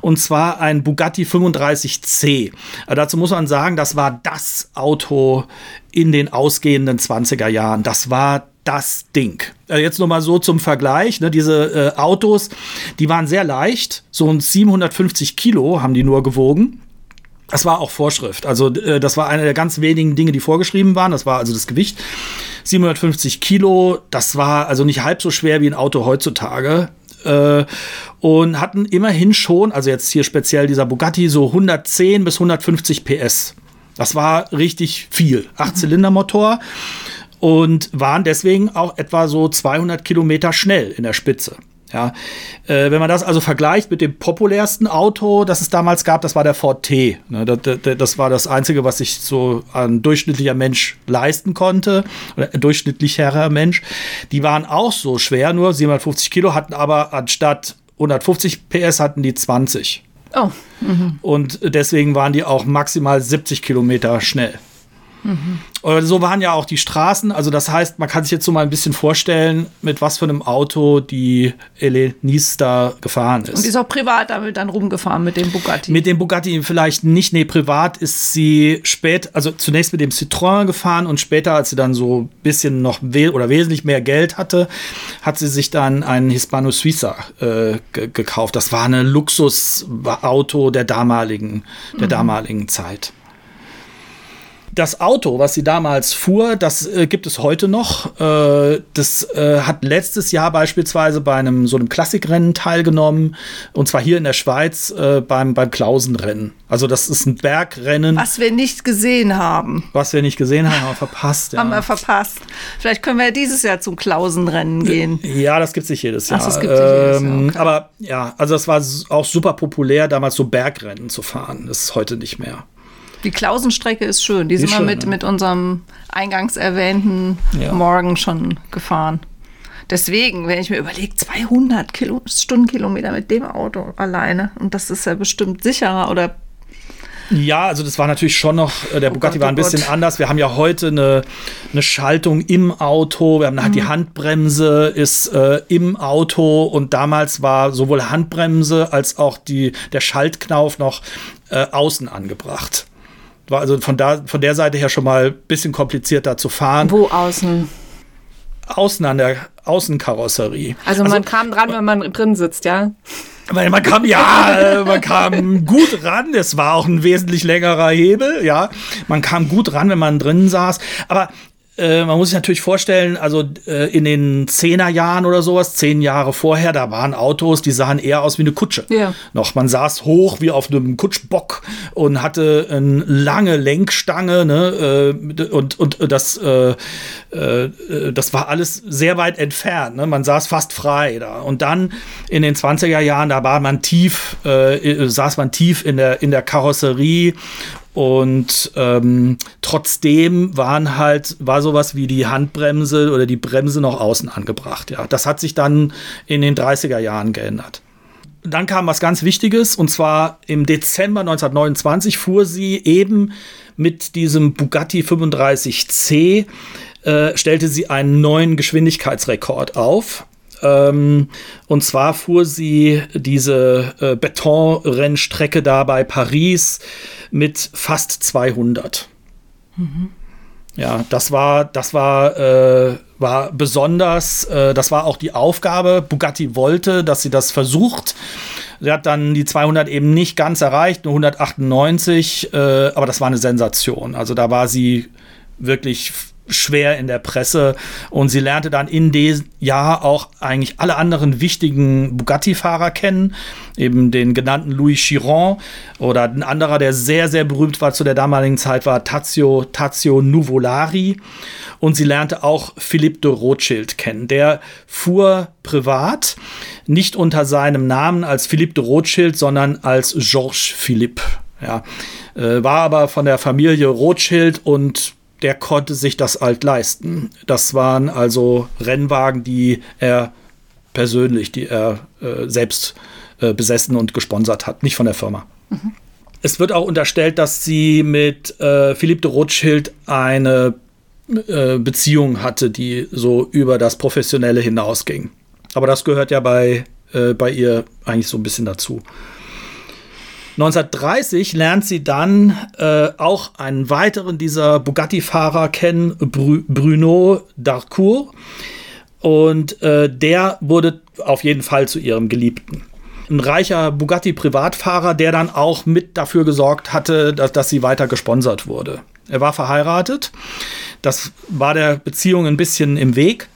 und zwar ein Bugatti 35C. Also dazu muss man sagen, das war das Auto in den ausgehenden 20er Jahren. Das war das Ding. Äh, jetzt nur mal so zum Vergleich. Ne, diese äh, Autos, die waren sehr leicht. So ein 750 Kilo haben die nur gewogen. Das war auch Vorschrift. Also äh, das war eine der ganz wenigen Dinge, die vorgeschrieben waren. Das war also das Gewicht. 750 Kilo, das war also nicht halb so schwer wie ein Auto heutzutage. Äh, und hatten immerhin schon, also jetzt hier speziell dieser Bugatti, so 110 bis 150 PS. Das war richtig viel. Acht-Zylinder-Motor und waren deswegen auch etwa so 200 Kilometer schnell in der Spitze. Ja, äh, wenn man das also vergleicht mit dem populärsten Auto, das es damals gab, das war der Ford T. Ne, das, das, war das Einzige, was sich so ein durchschnittlicher Mensch leisten konnte, oder ein durchschnittlicherer Mensch. Die waren auch so schwer, nur 750 Kilo, hatten aber anstatt 150 PS hatten die 20. Oh. Mhm. Und deswegen waren die auch maximal 70 Kilometer schnell. Mhm. So waren ja auch die Straßen. Also das heißt, man kann sich jetzt so mal ein bisschen vorstellen, mit was für einem Auto die Elenis da gefahren ist. Und die ist auch privat damit dann rumgefahren mit dem Bugatti. Mit dem Bugatti vielleicht nicht. Nee, privat ist sie spät, also zunächst mit dem Citroën gefahren und später, als sie dann so ein bisschen noch we oder wesentlich mehr Geld hatte, hat sie sich dann einen Hispano Suiza äh, gekauft. Das war eine Luxusauto der damaligen, der mhm. damaligen Zeit das Auto, was sie damals fuhr, das äh, gibt es heute noch. Äh, das äh, hat letztes Jahr beispielsweise bei einem so einem Klassikrennen teilgenommen. Und zwar hier in der Schweiz äh, beim, beim Klausenrennen. Also das ist ein Bergrennen. Was wir nicht gesehen haben. Was wir nicht gesehen haben, haben wir verpasst. Ja. Haben wir verpasst. Vielleicht können wir ja dieses Jahr zum Klausenrennen gehen. Ja, das gibt es nicht jedes Jahr. Ach, das gibt es ähm, okay. Aber ja, also das war auch super populär, damals so Bergrennen zu fahren. Das ist heute nicht mehr. Die Klausenstrecke ist schön. Die, sind wir mit, ja. mit unserem eingangs erwähnten ja. Morgen schon gefahren. Deswegen, wenn ich mir überlege, 200 Kilo, Stundenkilometer mit dem Auto alleine und das ist ja bestimmt sicherer oder ja, also das war natürlich schon noch, äh, der oh Bugatti Gott, war ein oh bisschen Gott. anders. Wir haben ja heute eine, eine Schaltung im Auto, wir haben halt mhm. die Handbremse ist äh, im Auto und damals war sowohl Handbremse als auch die, der Schaltknauf noch äh, außen angebracht war also von, da, von der Seite her schon mal ein bisschen komplizierter zu fahren. Wo außen? Außen an der Außenkarosserie. Also, also man kam dran, wenn man drin sitzt, ja? Man kam, ja, man kam gut ran. Es war auch ein wesentlich längerer Hebel, ja. Man kam gut ran, wenn man drin saß. Aber äh, man muss sich natürlich vorstellen, also äh, in den Zehnerjahren oder sowas, zehn Jahre vorher, da waren Autos, die sahen eher aus wie eine Kutsche. Ja. Noch, man saß hoch wie auf einem Kutschbock und hatte eine lange Lenkstange, ne, äh, und, und das, äh, äh, das war alles sehr weit entfernt, ne? man saß fast frei da. Und dann in den 20er Jahren, da war man tief, saß man tief in der, in der Karosserie und ähm, trotzdem waren halt, war sowas wie die Handbremse oder die Bremse noch außen angebracht. Ja, das hat sich dann in den 30er Jahren geändert. Dann kam was ganz Wichtiges und zwar im Dezember 1929 fuhr sie eben mit diesem Bugatti 35C, äh, stellte sie einen neuen Geschwindigkeitsrekord auf. Ähm, und zwar fuhr sie diese äh, Betonrennstrecke da bei Paris mit fast 200. Mhm. Ja, das war, das war, äh, war besonders. Äh, das war auch die Aufgabe. Bugatti wollte, dass sie das versucht. Sie hat dann die 200 eben nicht ganz erreicht, nur 198. Äh, aber das war eine Sensation. Also da war sie wirklich schwer in der Presse und sie lernte dann in dem Jahr auch eigentlich alle anderen wichtigen Bugatti-Fahrer kennen, eben den genannten Louis Chiron oder ein anderer, der sehr, sehr berühmt war zu der damaligen Zeit, war Tazio, Tazio Nuvolari und sie lernte auch Philippe de Rothschild kennen. Der fuhr privat, nicht unter seinem Namen als Philippe de Rothschild, sondern als Georges Philippe. Ja, äh, war aber von der Familie Rothschild und der konnte sich das alt leisten. Das waren also Rennwagen, die er persönlich, die er äh, selbst äh, besessen und gesponsert hat, nicht von der Firma. Mhm. Es wird auch unterstellt, dass sie mit äh, Philippe de Rothschild eine äh, Beziehung hatte, die so über das Professionelle hinausging. Aber das gehört ja bei, äh, bei ihr eigentlich so ein bisschen dazu. 1930 lernt sie dann äh, auch einen weiteren dieser Bugatti-Fahrer kennen, Bru Bruno Darcourt. Und äh, der wurde auf jeden Fall zu ihrem Geliebten. Ein reicher Bugatti-Privatfahrer, der dann auch mit dafür gesorgt hatte, dass, dass sie weiter gesponsert wurde. Er war verheiratet. Das war der Beziehung ein bisschen im Weg.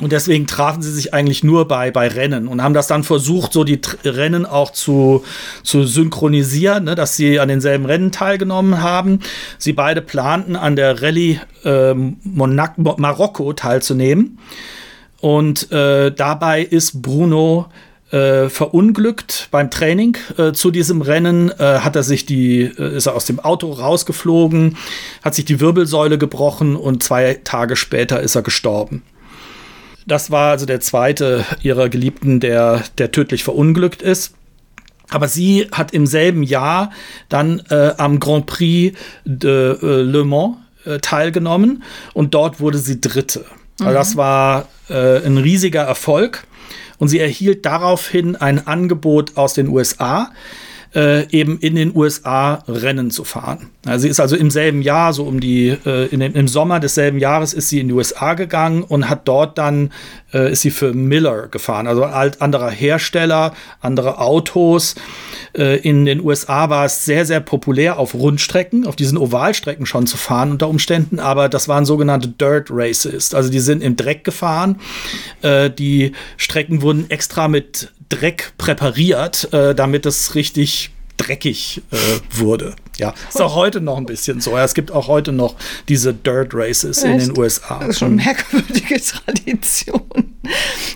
Und deswegen trafen sie sich eigentlich nur bei, bei Rennen und haben das dann versucht, so die Rennen auch zu, zu synchronisieren, ne, dass sie an denselben Rennen teilgenommen haben. Sie beide planten, an der Rallye äh, Marokko teilzunehmen. Und äh, dabei ist Bruno äh, verunglückt beim Training äh, zu diesem Rennen, äh, hat er sich die, äh, ist er aus dem Auto rausgeflogen, hat sich die Wirbelsäule gebrochen und zwei Tage später ist er gestorben. Das war also der zweite ihrer Geliebten, der, der tödlich verunglückt ist. Aber sie hat im selben Jahr dann äh, am Grand Prix de äh, Le Mans äh, teilgenommen und dort wurde sie Dritte. Mhm. Also das war äh, ein riesiger Erfolg und sie erhielt daraufhin ein Angebot aus den USA äh, eben in den USA Rennen zu fahren. Sie ist also im selben Jahr, so um die, äh, in dem, im Sommer desselben Jahres ist sie in die USA gegangen und hat dort dann, äh, ist sie für Miller gefahren, also alt anderer Hersteller, andere Autos. Äh, in den USA war es sehr, sehr populär, auf Rundstrecken, auf diesen Ovalstrecken schon zu fahren unter Umständen, aber das waren sogenannte Dirt Races. Also die sind im Dreck gefahren. Äh, die Strecken wurden extra mit Dreck präpariert, äh, damit es richtig dreckig äh, wurde. Ja, ist auch heute noch ein bisschen so. Ja, es gibt auch heute noch diese Dirt Races Echt? in den USA. Das ist schon eine merkwürdige Tradition.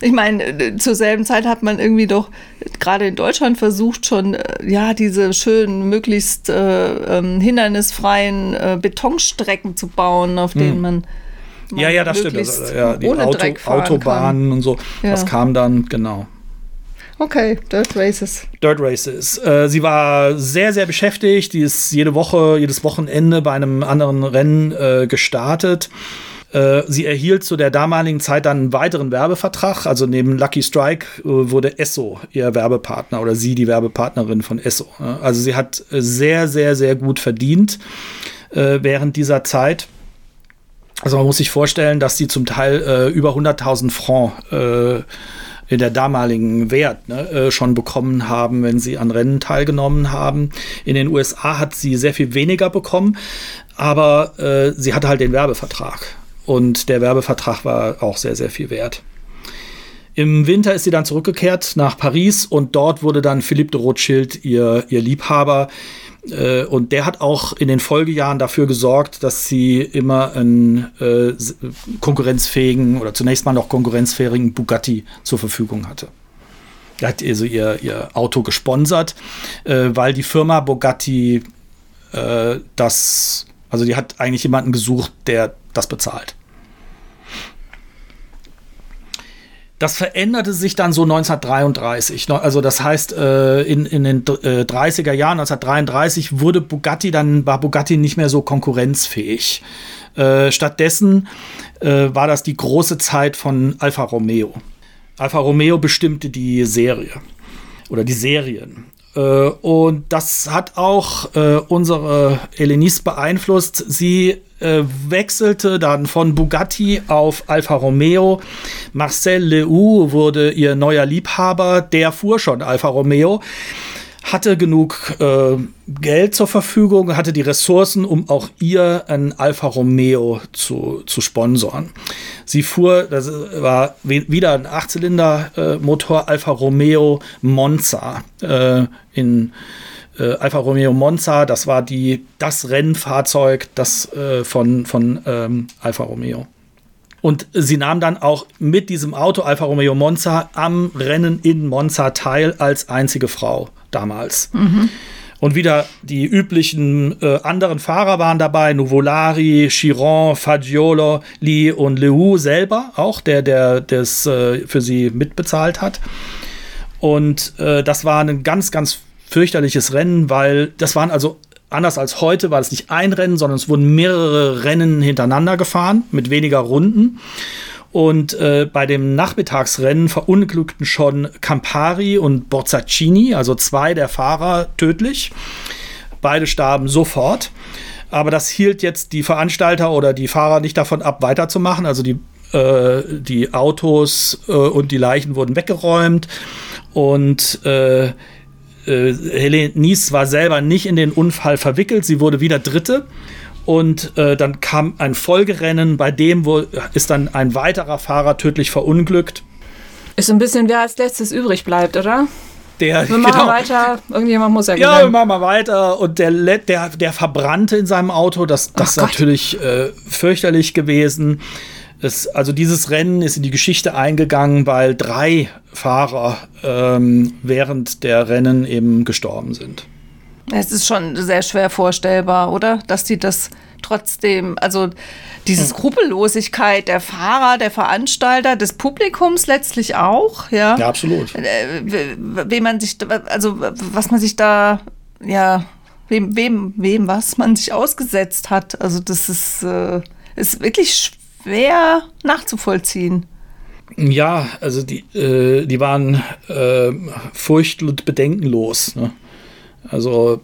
Ich meine, zur selben Zeit hat man irgendwie doch gerade in Deutschland versucht, schon äh, ja diese schönen, möglichst äh, ähm, hindernisfreien äh, Betonstrecken zu bauen, auf denen hm. man ja, ja, das stimmt. Also, ja, die Auto, Autobahnen kann. und so. Ja. Das kam dann, genau. Okay, Dirt Races. Dirt Races. Äh, sie war sehr, sehr beschäftigt. Die ist jede Woche, jedes Wochenende bei einem anderen Rennen äh, gestartet. Äh, sie erhielt zu der damaligen Zeit dann einen weiteren Werbevertrag. Also neben Lucky Strike äh, wurde Esso ihr Werbepartner oder sie die Werbepartnerin von Esso. Also sie hat sehr, sehr, sehr gut verdient äh, während dieser Zeit. Also man muss sich vorstellen, dass sie zum Teil über 100.000 Franc in der damaligen Wert ne, äh, schon bekommen haben, wenn sie an Rennen teilgenommen haben. In den USA hat sie sehr viel weniger bekommen, aber äh, sie hatte halt den Werbevertrag. Und der Werbevertrag war auch sehr, sehr viel wert. Im Winter ist sie dann zurückgekehrt nach Paris und dort wurde dann Philippe de Rothschild ihr, ihr Liebhaber. Äh, und der hat auch in den Folgejahren dafür gesorgt, dass sie immer einen äh, konkurrenzfähigen oder zunächst mal noch konkurrenzfähigen Bugatti zur Verfügung hatte. Er hat also ihr, ihr Auto gesponsert, äh, weil die Firma Bugatti äh, das, also die hat eigentlich jemanden gesucht, der das bezahlt. Das veränderte sich dann so 1933. Also das heißt, äh, in, in den 30er äh, Jahren, 1933, wurde Bugatti dann, war Bugatti nicht mehr so konkurrenzfähig. Äh, stattdessen war das die große Zeit von Alfa Romeo. Alfa Romeo bestimmte die Serie oder die Serien. Und das hat auch unsere Elenice beeinflusst. Sie äh, wechselte dann von Bugatti auf Alfa Romeo. Marcel Lehoux wurde ihr neuer Liebhaber, der fuhr schon Alfa Romeo hatte genug äh, Geld zur Verfügung, hatte die Ressourcen, um auch ihr ein Alfa Romeo zu, zu sponsoren. Sie fuhr, das war wieder ein Achtzylinder-Motor, äh, Alfa Romeo Monza äh, in äh, Alfa Romeo Monza, das war die, das Rennfahrzeug das, äh, von, von ähm, Alfa Romeo. Und sie nahm dann auch mit diesem Auto Alfa Romeo Monza am Rennen in Monza teil als einzige Frau damals. Mhm. Und wieder die üblichen äh, anderen Fahrer waren dabei, Nuvolari, Chiron, Fagiolo, Lee und Leou selber, auch der, der das äh, für sie mitbezahlt hat. Und äh, das war ein ganz, ganz fürchterliches Rennen, weil das waren also anders als heute, war es nicht ein Rennen, sondern es wurden mehrere Rennen hintereinander gefahren mit weniger Runden. Und äh, bei dem Nachmittagsrennen verunglückten schon Campari und Borzacini, also zwei der Fahrer, tödlich. Beide starben sofort. Aber das hielt jetzt die Veranstalter oder die Fahrer nicht davon ab, weiterzumachen. Also die, äh, die Autos äh, und die Leichen wurden weggeräumt. Und äh, Helene Nies war selber nicht in den Unfall verwickelt. Sie wurde wieder Dritte. Und äh, dann kam ein Folgerennen, bei dem wo, ist dann ein weiterer Fahrer tödlich verunglückt. Ist ein bisschen, wer als letztes übrig bleibt, oder? Der, wir machen genau, weiter, irgendjemand muss ja Ja, wir machen mal weiter. Und der, der, der verbrannte in seinem Auto, das, das ist natürlich äh, fürchterlich gewesen. Es, also dieses Rennen ist in die Geschichte eingegangen, weil drei Fahrer ähm, während der Rennen eben gestorben sind. Es ist schon sehr schwer vorstellbar, oder? Dass die das trotzdem, also diese hm. Skrupellosigkeit der Fahrer, der Veranstalter, des Publikums letztlich auch, ja. Ja, absolut. Äh, wem man sich, also was man sich da, ja, wem, wem, wem, was man sich ausgesetzt hat. Also das ist, äh, ist wirklich schwer nachzuvollziehen. Ja, also die, äh, die waren äh, furcht- und bedenkenlos. Ne? Also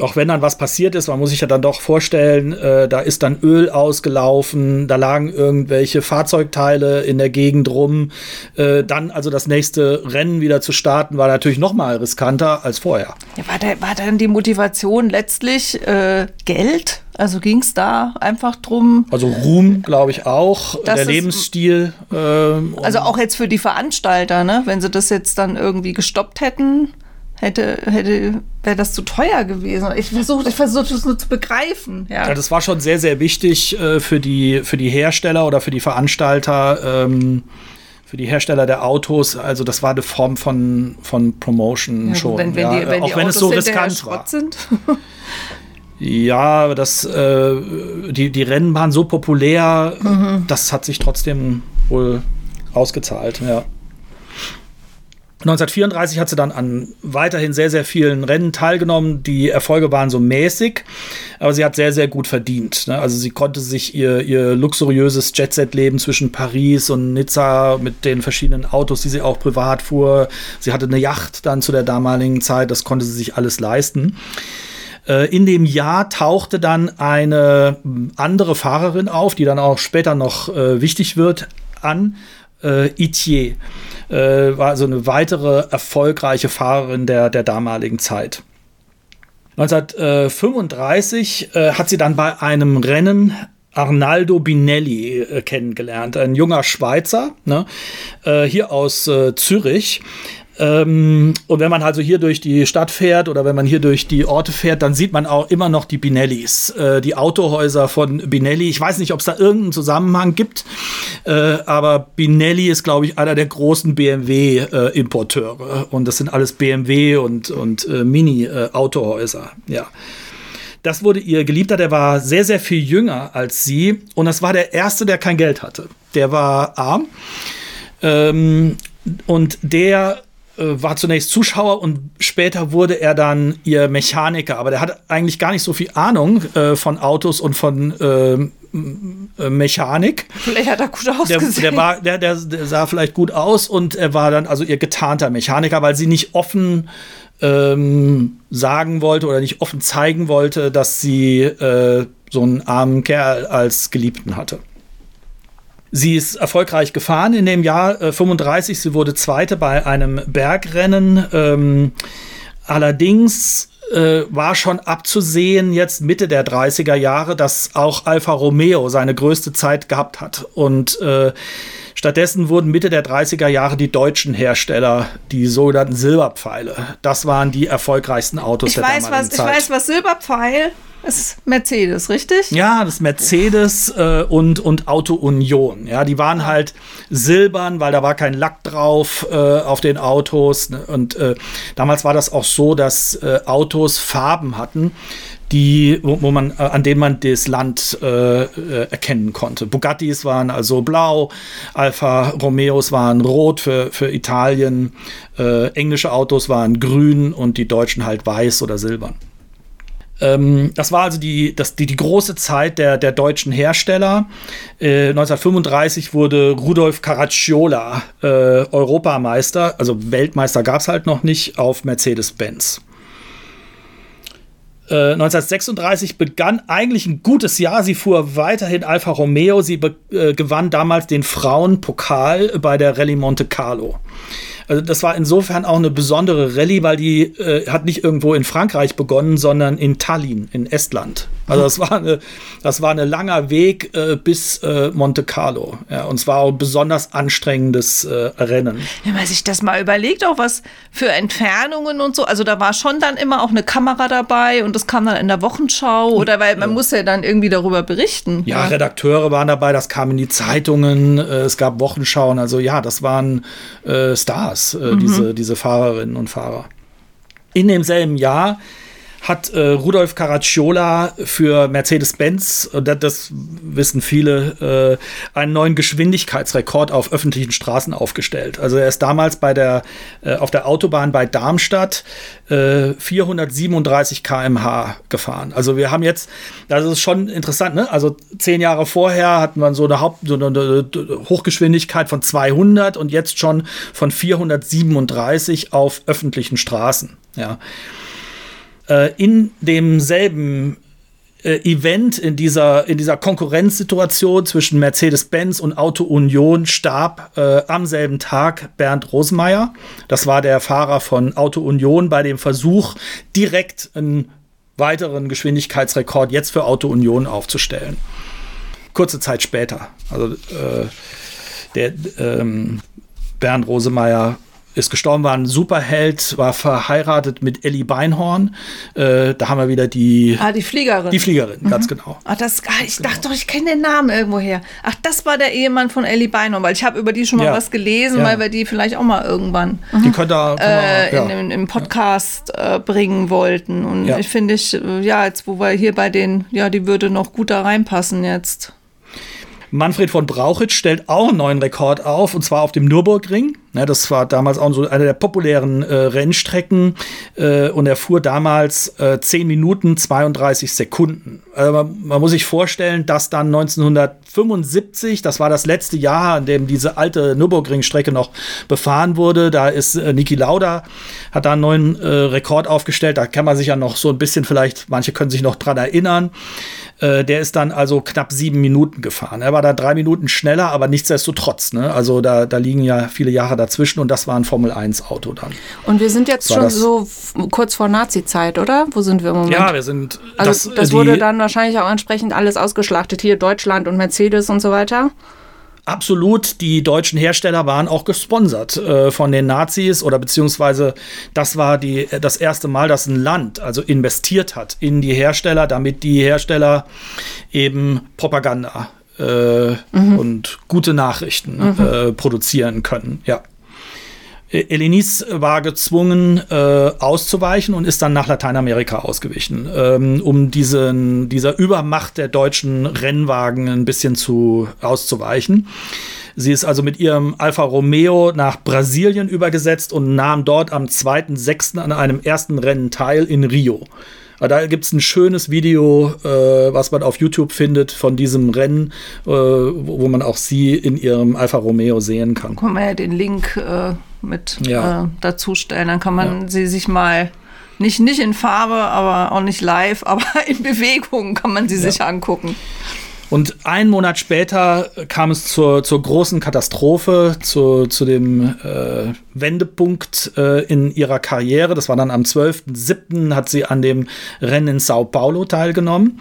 auch wenn dann was passiert ist, man muss sich ja dann doch vorstellen, äh, da ist dann Öl ausgelaufen, da lagen irgendwelche Fahrzeugteile in der Gegend rum. Äh, dann also das nächste Rennen wieder zu starten, war natürlich noch mal riskanter als vorher. Ja, war, da, war dann die Motivation letztlich äh, Geld? Also ging es da einfach drum? Also Ruhm, glaube ich auch, der Lebensstil. Ähm, also auch jetzt für die Veranstalter, ne? wenn sie das jetzt dann irgendwie gestoppt hätten hätte, hätte wäre das zu teuer gewesen. Ich versuche ich versuch, das nur zu begreifen. Ja. ja, das war schon sehr, sehr wichtig äh, für, die, für die Hersteller oder für die Veranstalter. Ähm, für die Hersteller der Autos, also das war eine Form von, von Promotion ja, schon. Wenn, wenn ja, die, wenn auch wenn Autos es so riskant war. Sind. ja, das, äh, die, die Rennen waren so populär, mhm. das hat sich trotzdem wohl ausgezahlt, ja. 1934 hat sie dann an weiterhin sehr, sehr vielen Rennen teilgenommen. Die Erfolge waren so mäßig, aber sie hat sehr, sehr gut verdient. Ne? Also sie konnte sich ihr, ihr luxuriöses Jet-Set-Leben zwischen Paris und Nizza mit den verschiedenen Autos, die sie auch privat fuhr. Sie hatte eine Yacht dann zu der damaligen Zeit, das konnte sie sich alles leisten. Äh, in dem Jahr tauchte dann eine andere Fahrerin auf, die dann auch später noch äh, wichtig wird, an, äh, Itier äh, war so eine weitere erfolgreiche Fahrerin der, der damaligen Zeit. 1935 äh, hat sie dann bei einem Rennen Arnaldo Binelli äh, kennengelernt, ein junger Schweizer, ne, äh, hier aus äh, Zürich, ähm, und wenn man also hier durch die Stadt fährt oder wenn man hier durch die Orte fährt, dann sieht man auch immer noch die Binellis, äh, die Autohäuser von Binelli. Ich weiß nicht, ob es da irgendeinen Zusammenhang gibt, äh, aber Binelli ist, glaube ich, einer der großen BMW-Importeure. und das sind alles BMW und, und äh, Mini-Autohäuser, ja. Das wurde ihr Geliebter, der war sehr, sehr viel jünger als sie. Und das war der erste, der kein Geld hatte. Der war arm. Ähm, und der äh, war zunächst Zuschauer und später wurde er dann ihr Mechaniker. Aber der hat eigentlich gar nicht so viel Ahnung äh, von Autos und von ähm, äh, Mechanik. Vielleicht hat er gut ausgesehen. Der, der, war, der, der, der, sah vielleicht gut aus und er war dann also ihr getarnter Mechaniker, weil sie nicht offen ähm, sagen wollte oder nicht offen zeigen wollte, dass sie äh, so einen armen Kerl als Geliebten hatte. Sie ist erfolgreich gefahren in dem Jahr äh, 35. Sie wurde Zweite bei einem Bergrennen. Ähm, allerdings äh, war schon abzusehen, jetzt Mitte der 30er Jahre, dass auch Alfa Romeo seine größte Zeit gehabt hat. Und äh, stattdessen wurden Mitte der 30er Jahre die deutschen Hersteller, die sogenannten Silberpfeile, das waren die erfolgreichsten Autos ich der weiß, damaligen was, Zeit. Ich weiß, was Silberpfeil ist Mercedes, richtig? Ja, das Mercedes äh, und, und Auto Union. Ja, die waren halt silbern, weil da war kein Lack drauf äh, auf den Autos. Ne? Und äh, damals war das auch so, dass äh, Autos Farben hatten, die, wo, wo man, äh, an denen man das Land äh, äh, erkennen konnte. Bugattis waren also blau, Alfa Romeos waren rot für, für Italien, äh, englische Autos waren grün und die deutschen halt weiß oder silbern. Ähm, das war also die, das, die, die große Zeit der, der deutschen Hersteller. Äh, 1935 wurde Rudolf Caracciola äh, Europameister, also Weltmeister gab es halt noch nicht, auf Mercedes-Benz. 1936 äh, begann eigentlich ein gutes Jahr. Sie fuhr weiterhin Alfa Romeo. Sie äh, gewann damals den Frauenpokal bei der Rallye Monte Carlo. Also das war insofern auch eine besondere Rallye, weil die äh, hat nicht irgendwo in Frankreich begonnen, sondern in Tallinn, in Estland. Also das war eine, das war ein langer Weg äh, bis äh, Monte Carlo. Ja, und zwar auch ein besonders anstrengendes äh, Rennen. Wenn man sich das mal überlegt, auch was für Entfernungen und so. Also da war schon dann immer auch eine Kamera dabei und das kam dann in der Wochenschau oder weil man ja. muss ja dann irgendwie darüber berichten. Ja, ja, Redakteure waren dabei, das kam in die Zeitungen, äh, es gab Wochenschauen. Also ja, das waren äh, Stars. Stars, äh, mhm. diese, diese Fahrerinnen und Fahrer. In demselben Jahr hat äh, Rudolf Caracciola für Mercedes-Benz, das, das, wissen viele, äh, einen neuen Geschwindigkeitsrekord auf öffentlichen Straßen aufgestellt. Also er ist damals bei der, äh, auf der Autobahn bei Darmstadt 437 äh, km/h gefahren. Also wir haben jetzt, das ist schon interessant, ne? Also zehn Jahre vorher hatten wir so eine, Haupt, so eine Hochgeschwindigkeit von 200 und jetzt schon von 437 auf öffentlichen Straßen. Ja. Äh, in demselben äh, Event, in dieser, in dieser Konkurrenzsituation zwischen Mercedes-Benz und Auto Union starb äh, am selben Tag Bernd Rosemeyer. Das war der Fahrer von Auto Union bei dem Versuch, direkt einen weiteren Geschwindigkeitsrekord jetzt für Auto Union aufzustellen. Kurze Zeit später. Also äh, der ähm, Bernd Rosemeyer ist gestorben, war ein Superheld, war verheiratet mit Ellie Beinhorn. Äh, da haben wir wieder die. Ah, die Fliegerin. Die Fliegerin, mhm. ganz genau. Ach, das, ah, ich genau. dachte doch, ich kenne den Namen irgendwo her. Ach, das war der Ehemann von Ellie Beinhorn, weil ich habe über die schon mal ja. was gelesen, ja. weil wir die vielleicht auch mal irgendwann die könnt ihr, äh, ja. in, im Podcast äh, bringen wollten. Und ich finde ich, äh, ja, jetzt wo wir hier bei den, ja, die würde noch gut da reinpassen jetzt. Manfred von Brauchitsch stellt auch einen neuen Rekord auf, und zwar auf dem Nürburgring. Ja, das war damals auch so eine der populären äh, Rennstrecken. Äh, und er fuhr damals äh, 10 Minuten 32 Sekunden. Also man, man, muss sich vorstellen, dass dann 1975, das war das letzte Jahr, an dem diese alte Nürburgring-Strecke noch befahren wurde, da ist äh, Niki Lauda, hat da einen neuen äh, Rekord aufgestellt. Da kann man sich ja noch so ein bisschen vielleicht, manche können sich noch dran erinnern. Äh, der ist dann also knapp sieben Minuten gefahren. Er war da drei Minuten schneller, aber nichtsdestotrotz. Ne? Also da, da liegen ja viele Jahre dazwischen und das war ein Formel-1-Auto dann. Und wir sind jetzt schon so kurz vor Nazi-Zeit, oder? Wo sind wir im Moment? Ja, wir sind. Also das, das wurde dann wahrscheinlich auch entsprechend alles ausgeschlachtet. Hier Deutschland und Mercedes und so weiter. Absolut, die deutschen Hersteller waren auch gesponsert äh, von den Nazis oder beziehungsweise das war die, das erste Mal, dass ein Land also investiert hat in die Hersteller, damit die Hersteller eben Propaganda äh, mhm. und gute Nachrichten mhm. äh, produzieren können. Ja. Elenis war gezwungen äh, auszuweichen und ist dann nach Lateinamerika ausgewichen, ähm, um diesen, dieser Übermacht der deutschen Rennwagen ein bisschen zu auszuweichen. Sie ist also mit ihrem Alfa Romeo nach Brasilien übergesetzt und nahm dort am 2.6. an einem ersten Rennen teil in Rio. Da gibt es ein schönes Video, äh, was man auf YouTube findet von diesem Rennen, äh, wo, wo, man auch sie in ihrem Alfa Romeo sehen kann. Können wir ja den Link äh, mit ja. äh, dazu stellen. Dann kann man ja. sie sich mal nicht, nicht in Farbe, aber auch nicht live, aber in Bewegung kann man sie ja. sich angucken. Und einen Monat später kam es zur, zur großen Katastrophe, zu, zu dem äh, Wendepunkt äh, in ihrer Karriere. Das war dann am 12.07. hat sie an dem Rennen in Sao Paulo teilgenommen.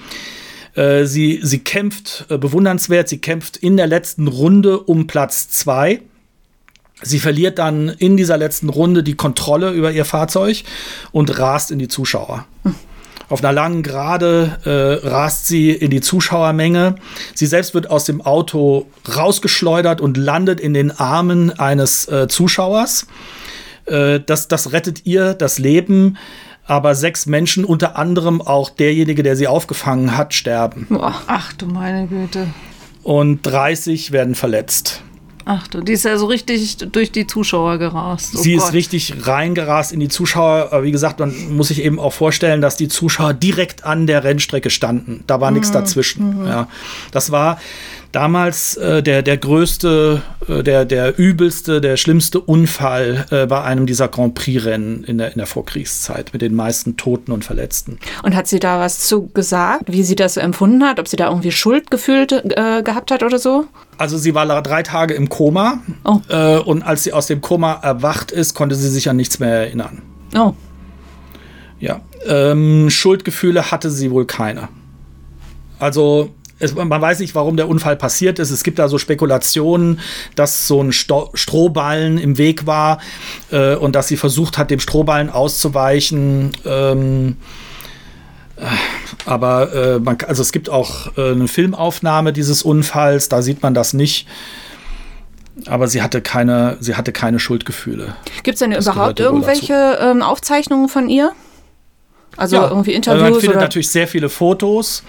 Äh, sie, sie kämpft äh, bewundernswert, sie kämpft in der letzten Runde um Platz 2 Sie verliert dann in dieser letzten Runde die Kontrolle über ihr Fahrzeug und rast in die Zuschauer. Hm. Auf einer langen Gerade äh, rast sie in die Zuschauermenge. Sie selbst wird aus dem Auto rausgeschleudert und landet in den Armen eines äh, Zuschauers. Äh, das, das rettet ihr das Leben. aber sechs Menschen, unter anderem auch derjenige, der sie aufgefangen hat, sterben. Ach du meine Güte. Und 30 werden verletzt. Ach du, die ist ja so richtig durch die Zuschauer gerast. Oh sie Gott. ist richtig reingerast in die Zuschauer. Aber wie gesagt, man muss sich eben auch vorstellen, dass die Zuschauer direkt an der Rennstrecke standen. Da war mhm. nichts dazwischen. Mhm. Ja, das war damals äh, der, der größte, äh, der, der übelste, der schlimmste Unfall äh, bei einem dieser Grand Prix-Rennen in der, in der Vorkriegszeit mit den meisten Toten und Verletzten. Und hat sie da was zu gesagt, wie sie das so empfunden hat, ob sie da irgendwie Schuldgefühl äh, gehabt hat oder so? Also sie war drei Tage im Koma oh. Äh, und als sie aus dem Koma erwacht ist, konnte sie sich an nichts mehr erinnern. Oh. Ja. Ähm, Schuldgefühle hatte sie wohl keine. Also es, man weiß nicht, warum der Unfall passiert ist. Es gibt da so Spekulationen, dass so ein Sto Strohballen im Weg war äh, und dass sie versucht hat, dem Strohballen auszuweichen. Ähm, äh, aber äh, man, also es gibt auch äh, eine Filmaufnahme dieses Unfalls, da sieht man das nicht. Aber sie hatte keine, sie hatte keine Schuldgefühle. Gibt es denn das überhaupt irgendwelche ähm, Aufzeichnungen von ihr? Also ja, irgendwie Interviews? Man findet oder? natürlich sehr viele Fotos.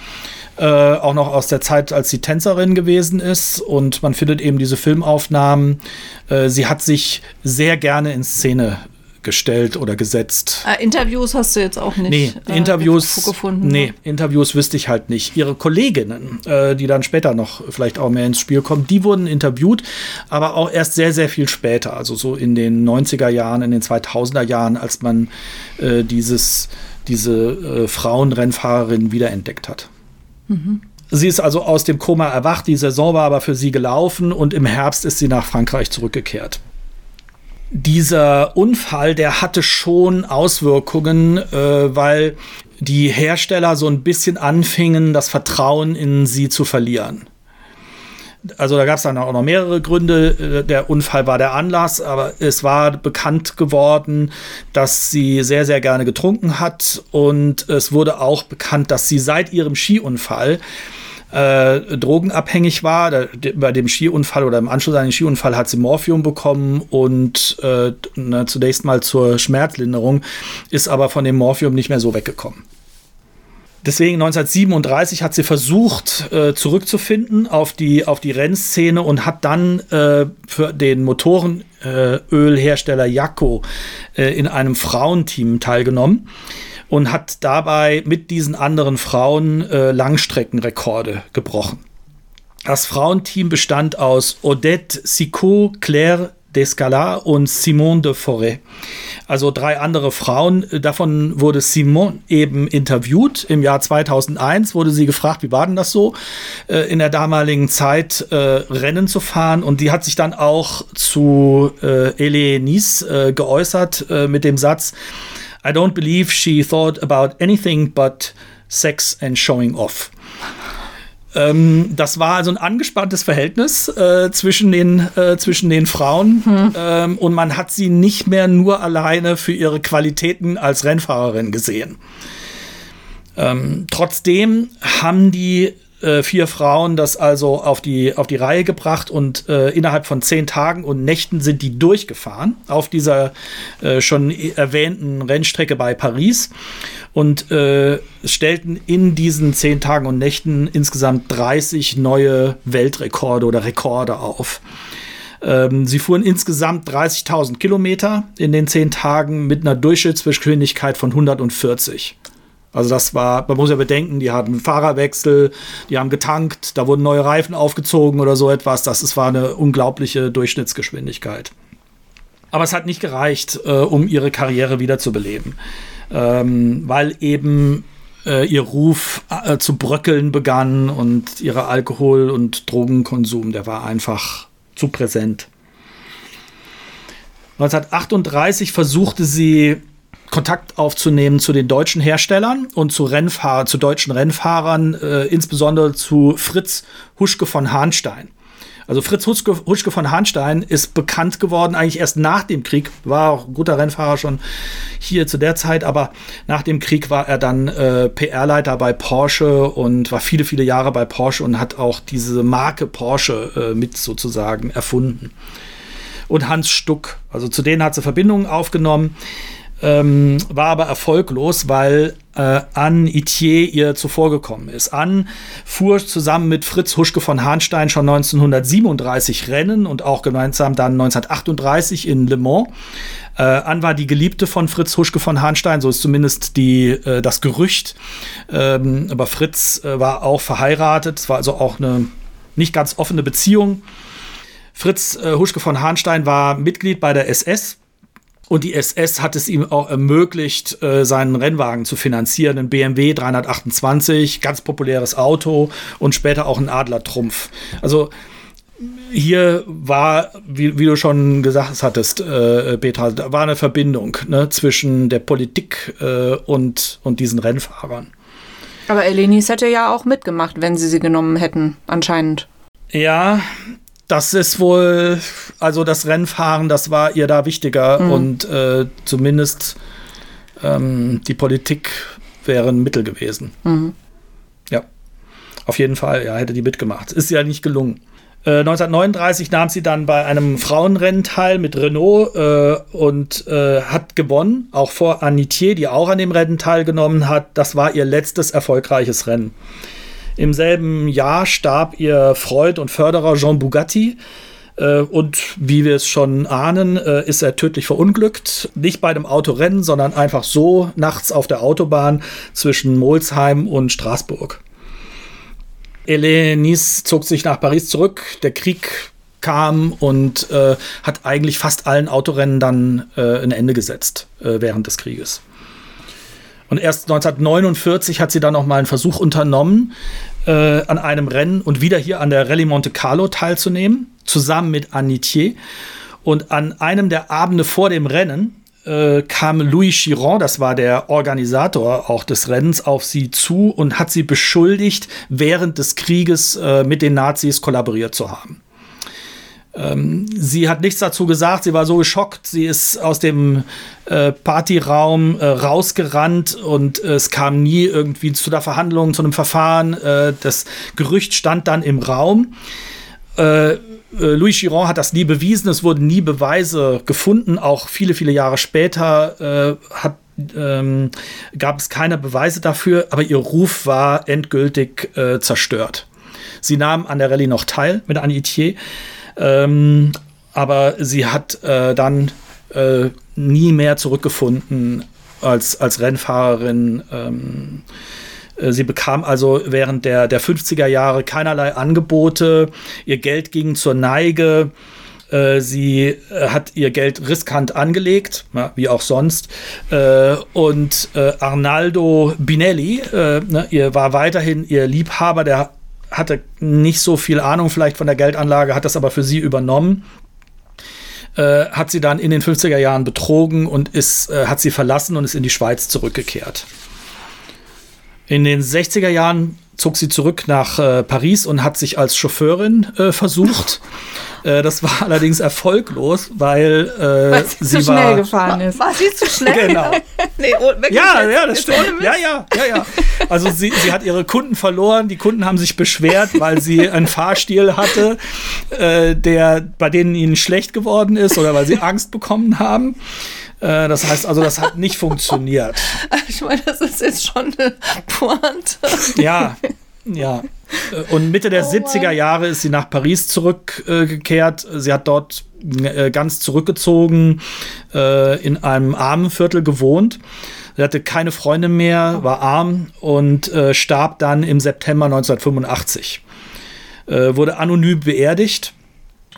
Äh, auch noch aus der Zeit, als sie Tänzerin gewesen ist. Und man findet eben diese Filmaufnahmen. Äh, sie hat sich sehr gerne in Szene gestellt oder gesetzt. Äh, Interviews hast du jetzt auch nicht nee, äh, Interviews, gefunden? Nee, ne? Interviews wüsste ich halt nicht. Ihre Kolleginnen, äh, die dann später noch vielleicht auch mehr ins Spiel kommen, die wurden interviewt, aber auch erst sehr, sehr viel später, also so in den 90er Jahren, in den 2000er Jahren, als man äh, dieses, diese äh, Frauenrennfahrerin wiederentdeckt hat. Sie ist also aus dem Koma erwacht, die Saison war aber für sie gelaufen und im Herbst ist sie nach Frankreich zurückgekehrt. Dieser Unfall, der hatte schon Auswirkungen, äh, weil die Hersteller so ein bisschen anfingen, das Vertrauen in sie zu verlieren also da gab es dann auch noch mehrere Gründe. Äh, der Unfall war der Anlass, aber es war bekannt geworden, dass sie sehr, sehr gerne getrunken hat. Und es wurde auch bekannt, dass sie seit ihrem Skiunfall äh, drogenabhängig war. Da, bei dem Skiunfall oder im Anschluss an den Skiunfall hat sie Morphium bekommen und äh, na, zunächst mal zur Schmerzlinderung, ist aber von dem Morphium nicht mehr so weggekommen. Deswegen 1937 hat sie versucht, äh, zurückzufinden auf die, auf die Rennszene und hat dann äh, für den Motorenölhersteller äh, Jacco äh, in einem Frauenteam teilgenommen und hat dabei mit diesen anderen Frauen äh, Langstreckenrekorde gebrochen. Das Frauenteam bestand aus Odette Sicot, Claire Descalat und Simone de Forêt. Also drei andere Frauen. Davon wurde Simone eben interviewt. Im Jahr 2001 wurde sie gefragt, wie war denn das so, äh, in der damaligen Zeit äh, Rennen zu fahren. Und die hat sich dann auch zu äh, Elenice äh, geäußert mit dem Satz, I don't believe she thought about anything but sex and showing off. Ähm, das war also ein angespanntes Verhältnis äh, zwischen, den, äh, zwischen den Frauen. Hm. Ähm, und man hat sie nicht mehr nur alleine für ihre Qualitäten als Rennfahrerin gesehen. Ähm, trotzdem haben die äh, vier Frauen das also auf die, auf die Reihe gebracht und äh, innerhalb von zehn Tagen und Nächten sind die durchgefahren auf dieser äh, schon erwähnten Rennstrecke bei Paris und äh, stellten in diesen zehn Tagen und Nächten insgesamt 30 neue Weltrekorde oder Rekorde auf. Ähm, sie fuhren insgesamt 30.000 Kilometer in den zehn Tagen mit einer Durchschnittsgeschwindigkeit von 140. Also das war, man muss ja bedenken, die hatten Fahrerwechsel, die haben getankt, da wurden neue Reifen aufgezogen oder so etwas. Das, das war eine unglaubliche Durchschnittsgeschwindigkeit. Aber es hat nicht gereicht, äh, um ihre Karriere wiederzubeleben, ähm, weil eben äh, ihr Ruf äh, zu bröckeln begann und ihre Alkohol- und Drogenkonsum, der war einfach zu präsent. 1938 versuchte sie Kontakt aufzunehmen zu den deutschen Herstellern und zu Rennfahrer, zu deutschen Rennfahrern, äh, insbesondere zu Fritz Huschke von Hahnstein. Also Fritz Huschke, Huschke, von Hahnstein ist bekannt geworden eigentlich erst nach dem Krieg, war auch ein guter Rennfahrer schon hier zu der Zeit, aber nach dem Krieg war er dann äh, PR-Leiter bei Porsche und war viele, viele Jahre bei Porsche und hat auch diese Marke Porsche äh, mit sozusagen erfunden. Und Hans Stuck, also zu denen hat sie Verbindungen aufgenommen. Ähm, war aber erfolglos, weil äh, Anne Itier ihr zuvorgekommen ist. Anne fuhr zusammen mit Fritz Huschke von Hahnstein schon 1937 Rennen und auch gemeinsam dann 1938 in Le Mans. Äh, Anne war die Geliebte von Fritz Huschke von Hahnstein, so ist zumindest die, äh, das Gerücht. Ähm, aber Fritz äh, war auch verheiratet, es war also auch eine nicht ganz offene Beziehung. Fritz äh, Huschke von Hahnstein war Mitglied bei der SS und die SS hat es ihm auch ermöglicht, äh, seinen Rennwagen zu finanzieren. Ein BMW 328, ganz populäres Auto und später auch ein Adler Trumpf. Also hier war, wie, wie, du schon gesagt hattest, äh, Petra, da war eine Verbindung ne, zwischen der Politik äh, und, und diesen Rennfahrern. Aber Elenis hätte ja auch mitgemacht, wenn sie sie genommen hätten, anscheinend. Ja, das ist wohl, also das Rennfahren, das war ihr da wichtiger mhm. und äh, zumindest ähm, die Politik wäre ein Mittel gewesen. Mhm. Ja, auf jeden Fall, ja, hätte die mitgemacht. Ist ja nicht gelungen. 1939 äh, nahm sie dann bei einem Frauenrennen teil mit Renault äh, und äh, hat gewonnen, auch vor Anitier, die auch an dem Rennen teilgenommen hat. Das war ihr letztes erfolgreiches Rennen. Im selben Jahr starb ihr Freund und Förderer Jean Bugatti. Äh, und wie wir es schon ahnen, äh, ist er tödlich verunglückt. Nicht bei einem Autorennen, sondern einfach so nachts auf der Autobahn zwischen Molsheim und Straßburg. Hélène zog sich nach Paris zurück. Der Krieg kam und äh, hat eigentlich fast allen Autorennen dann äh, ein Ende gesetzt äh, während des Krieges. Und erst 1949 hat sie dann noch mal einen Versuch unternommen, äh, an einem Rennen und wieder hier an der Rallye Monte Carlo teilzunehmen, zusammen mit Anitier. Und an einem der Abende vor dem Rennen äh, kam Louis Chiron, das war der Organisator auch des Rennens, auf sie zu und hat sie beschuldigt, während des Krieges äh, mit den Nazis kollaboriert zu haben. Ähm, sie hat nichts dazu gesagt, sie war so geschockt, sie ist aus dem äh, Partyraum äh, rausgerannt und äh, es kam nie irgendwie zu der Verhandlung, zu einem Verfahren. Äh, das Gerücht stand dann im Raum. Äh, äh, Louis Chiron hat das nie bewiesen, es wurden nie Beweise gefunden, auch viele, viele Jahre später hat, ähm, gab es keine Beweise dafür, aber ihr Ruf war endgültig äh, zerstört. Sie nahm an der Rallye noch teil mit Annie Itier, ähm, aber sie hat äh, dann äh, nie mehr zurückgefunden als, als Rennfahrerin. Ähm, äh, sie bekam also während der, der 50er Jahre keinerlei Angebote. Ihr Geld ging zur Neige. Äh, sie äh, hat ihr Geld riskant angelegt, wie auch sonst. Und Arnaldo Binelli, ne, ihr war weiterhin ihr Liebhaber, der hatte nicht so viel Ahnung vielleicht von der Geldanlage, hat das aber für sie übernommen. hat sie dann in den 50er Jahren betrogen und ist, hat sie verlassen und ist in die Schweiz zurückgekehrt. In den 60er Jahren zog sie zurück nach äh, Paris und hat sich als Chauffeurin äh, versucht. äh, das war allerdings erfolglos, weil, äh, weil sie, sie zu war, schnell gefahren ist. War, war sie zu schnell? Genau. nee, oh, ja, ja, das stimmt. Ja, ja, ja, ja. Also sie, sie hat ihre Kunden verloren. Die Kunden haben sich beschwert, weil sie einen Fahrstil hatte, äh, der bei denen ihnen schlecht geworden ist oder weil sie Angst bekommen haben. Äh, das heißt also, das hat nicht funktioniert. Ich meine, das ist jetzt schon eine Pointe. Ja, ja. Äh, und Mitte der oh 70er Jahre ist sie nach Paris zurückgekehrt. Äh, sie hat dort äh, ganz zurückgezogen, in einem armen Viertel gewohnt. Sie hatte keine Freunde mehr, war arm und äh, starb dann im September 1985. wurde anonym beerdigt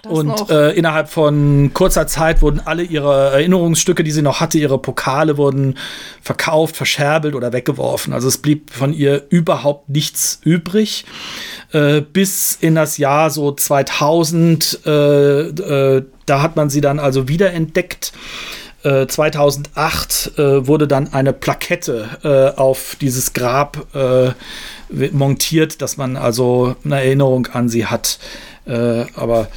und äh, innerhalb von kurzer Zeit wurden alle ihre Erinnerungsstücke, die sie noch hatte, ihre Pokale wurden verkauft, verscherbelt oder weggeworfen. Also es blieb von ihr überhaupt nichts übrig. Äh, bis in das Jahr so 2000, äh, äh, da hat man sie dann also wiederentdeckt. 2008 äh, äh, wurde dann eine Plakette auf dieses Grab montiert, dass man also eine Erinnerung an sie hat. aber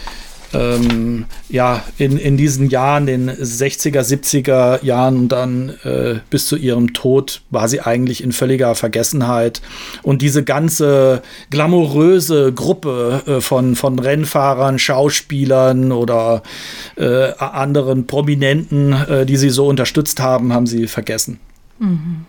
ähm, ja, in, in diesen Jahren, den 60er, 70er Jahren und dann äh, bis zu ihrem Tod war sie eigentlich in völliger Vergessenheit. Und diese ganze glamouröse Gruppe äh, von, von Rennfahrern, Schauspielern oder äh, anderen Prominenten, äh, die sie so unterstützt haben, haben sie vergessen. Mhm.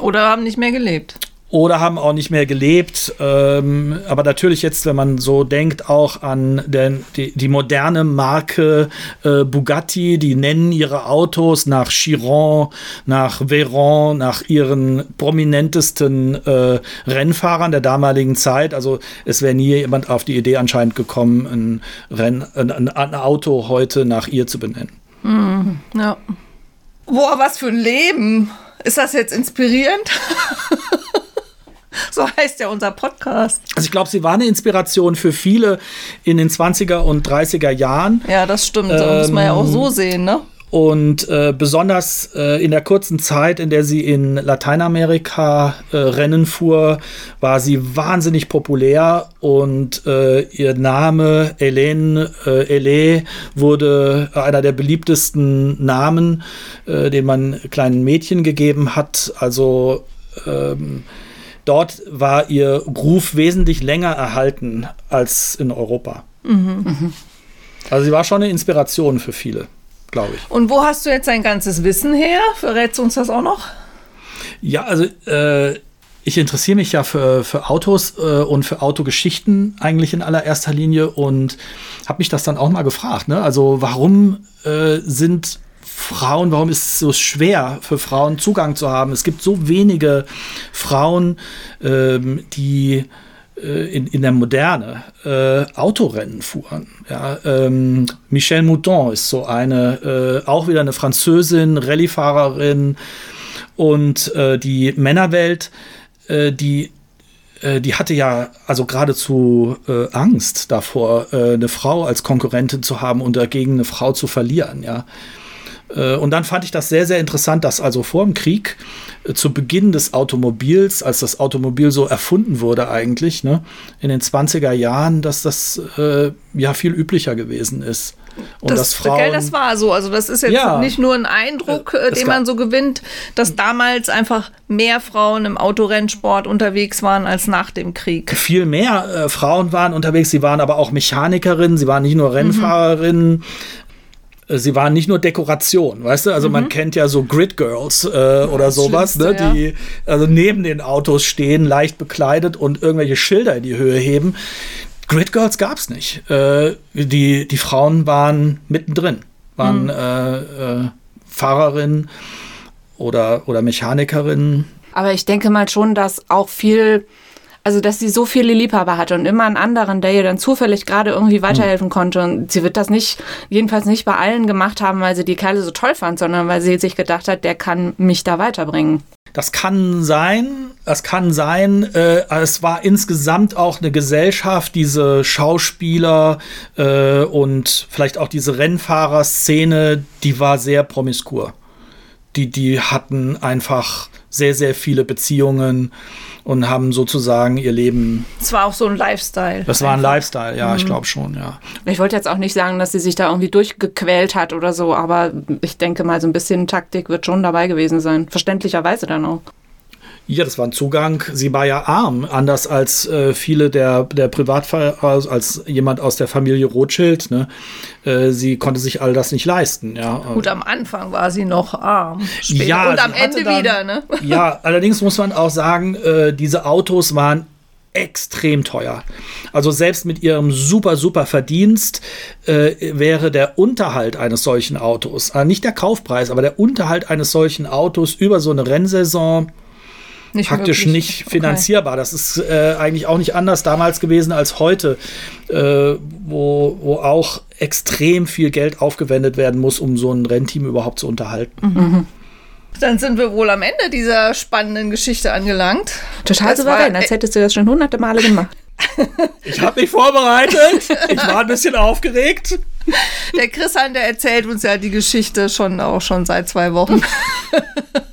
Oder haben nicht mehr gelebt oder haben auch nicht mehr gelebt. Ähm, aber natürlich jetzt, wenn man so denkt, auch an den, die, die moderne Marke äh, Bugatti, die nennen ihre Autos nach Chiron, nach Veyron, nach ihren prominentesten äh, Rennfahrern der damaligen Zeit. Also es wäre nie jemand auf die Idee anscheinend gekommen, ein, Renn, ein, ein Auto heute nach ihr zu benennen. Mhm, ja. Boah, was für ein Leben! Ist das jetzt inspirierend? So heißt ja unser Podcast. Also ich glaube, sie war eine Inspiration für viele in den 20er und 30er Jahren. Ja, das stimmt. Das ähm, muss man ja auch so sehen, ne? Und äh, besonders äh, in der kurzen Zeit, in der sie in Lateinamerika äh, Rennen fuhr, war sie wahnsinnig populär und äh, ihr Name Hélène äh, Hélé wurde einer der beliebtesten Namen, äh, den man kleinen Mädchen gegeben hat. Also ähm, dort war ihr Ruf wesentlich länger erhalten als in Europa. Mhm. Also sie war schon eine Inspiration für viele, glaube ich. Und wo hast du jetzt dein ganzes Wissen her? Verrätst du uns das auch noch? Ja, also äh, ich interessiere mich ja für, für Autos äh, und für Autogeschichten eigentlich in allererster Linie und habe mich das dann auch mal gefragt. Ne? Also warum äh, sind Frauen, warum ist es so schwer für Frauen Zugang zu haben? Es gibt so wenige Frauen, ähm, die äh, in, in der Moderne äh, Autorennen fuhren. Ja, ähm, Michelle Mouton ist so eine, äh, auch wieder eine Französin, Rallyefahrerin und äh, die Männerwelt, äh, die äh, die hatte ja also geradezu Angst davor, eine Frau als Konkurrentin zu haben und dagegen eine Frau zu verlieren, ja. Äh, und dann fand ich das sehr, sehr interessant, dass also vor dem Krieg, äh, zu Beginn des Automobils, als das Automobil so erfunden wurde eigentlich, ne, in den 20er Jahren, dass das äh, ja viel üblicher gewesen ist. Und das, das, Frauen, gell, das war so. Also das ist jetzt ja, nicht nur ein Eindruck, äh, den man so gewinnt, dass damals einfach mehr Frauen im Autorennsport unterwegs waren als nach dem Krieg. Viel mehr äh, Frauen waren unterwegs. Sie waren aber auch Mechanikerinnen. Sie waren nicht nur Rennfahrerinnen. Mhm. Äh, sie waren nicht nur Dekoration, weißt du? Also mhm. man kennt ja so Grid Girls äh, oder sowas, ne? die ja. also neben den Autos stehen, leicht bekleidet und irgendwelche Schilder in die Höhe heben. Grid Girls gab es nicht. Äh, die, die Frauen waren mittendrin, waren mhm. äh, äh, Fahrerinnen oder, oder Mechanikerinnen. Aber ich denke mal schon, dass auch viel also dass sie so viele Liebhaber hatte und immer einen anderen, der ihr dann zufällig gerade irgendwie weiterhelfen mhm. konnte. Und sie wird das nicht, jedenfalls nicht bei allen gemacht haben, weil sie die Kerle so toll fand, sondern weil sie sich gedacht hat, der kann mich da weiterbringen. Das kann sein, das kann sein. Äh, es war insgesamt auch eine Gesellschaft, diese Schauspieler äh, und vielleicht auch diese Rennfahrerszene, die war sehr promiskur. Die, die hatten einfach sehr, sehr viele Beziehungen und haben sozusagen ihr Leben. Es war auch so ein Lifestyle. Das war ein Lifestyle, ja, mhm. ich glaube schon, ja. Ich wollte jetzt auch nicht sagen, dass sie sich da irgendwie durchgequält hat oder so, aber ich denke mal, so ein bisschen Taktik wird schon dabei gewesen sein. Verständlicherweise dann auch. Ja, das war ein Zugang. Sie war ja arm, anders als äh, viele der, der Privatfall, als, als jemand aus der Familie Rothschild. Ne? Äh, sie konnte sich all das nicht leisten. Ja. Gut, am Anfang war sie noch arm. Später. Ja, und am Ende dann, wieder. Ne? Ja, allerdings muss man auch sagen, äh, diese Autos waren extrem teuer. Also selbst mit ihrem super, super Verdienst äh, wäre der Unterhalt eines solchen Autos, äh, nicht der Kaufpreis, aber der Unterhalt eines solchen Autos über so eine Rennsaison nicht praktisch möglich. nicht finanzierbar. Okay. Das ist äh, eigentlich auch nicht anders damals gewesen als heute, äh, wo, wo auch extrem viel Geld aufgewendet werden muss, um so ein Rennteam überhaupt zu unterhalten. Mhm. Dann sind wir wohl am Ende dieser spannenden Geschichte angelangt. Total souverän, als hättest du das schon hunderte Male gemacht. Ich habe mich vorbereitet. Ich war ein bisschen aufgeregt. Der Christian, der erzählt uns ja die Geschichte schon auch schon seit zwei Wochen.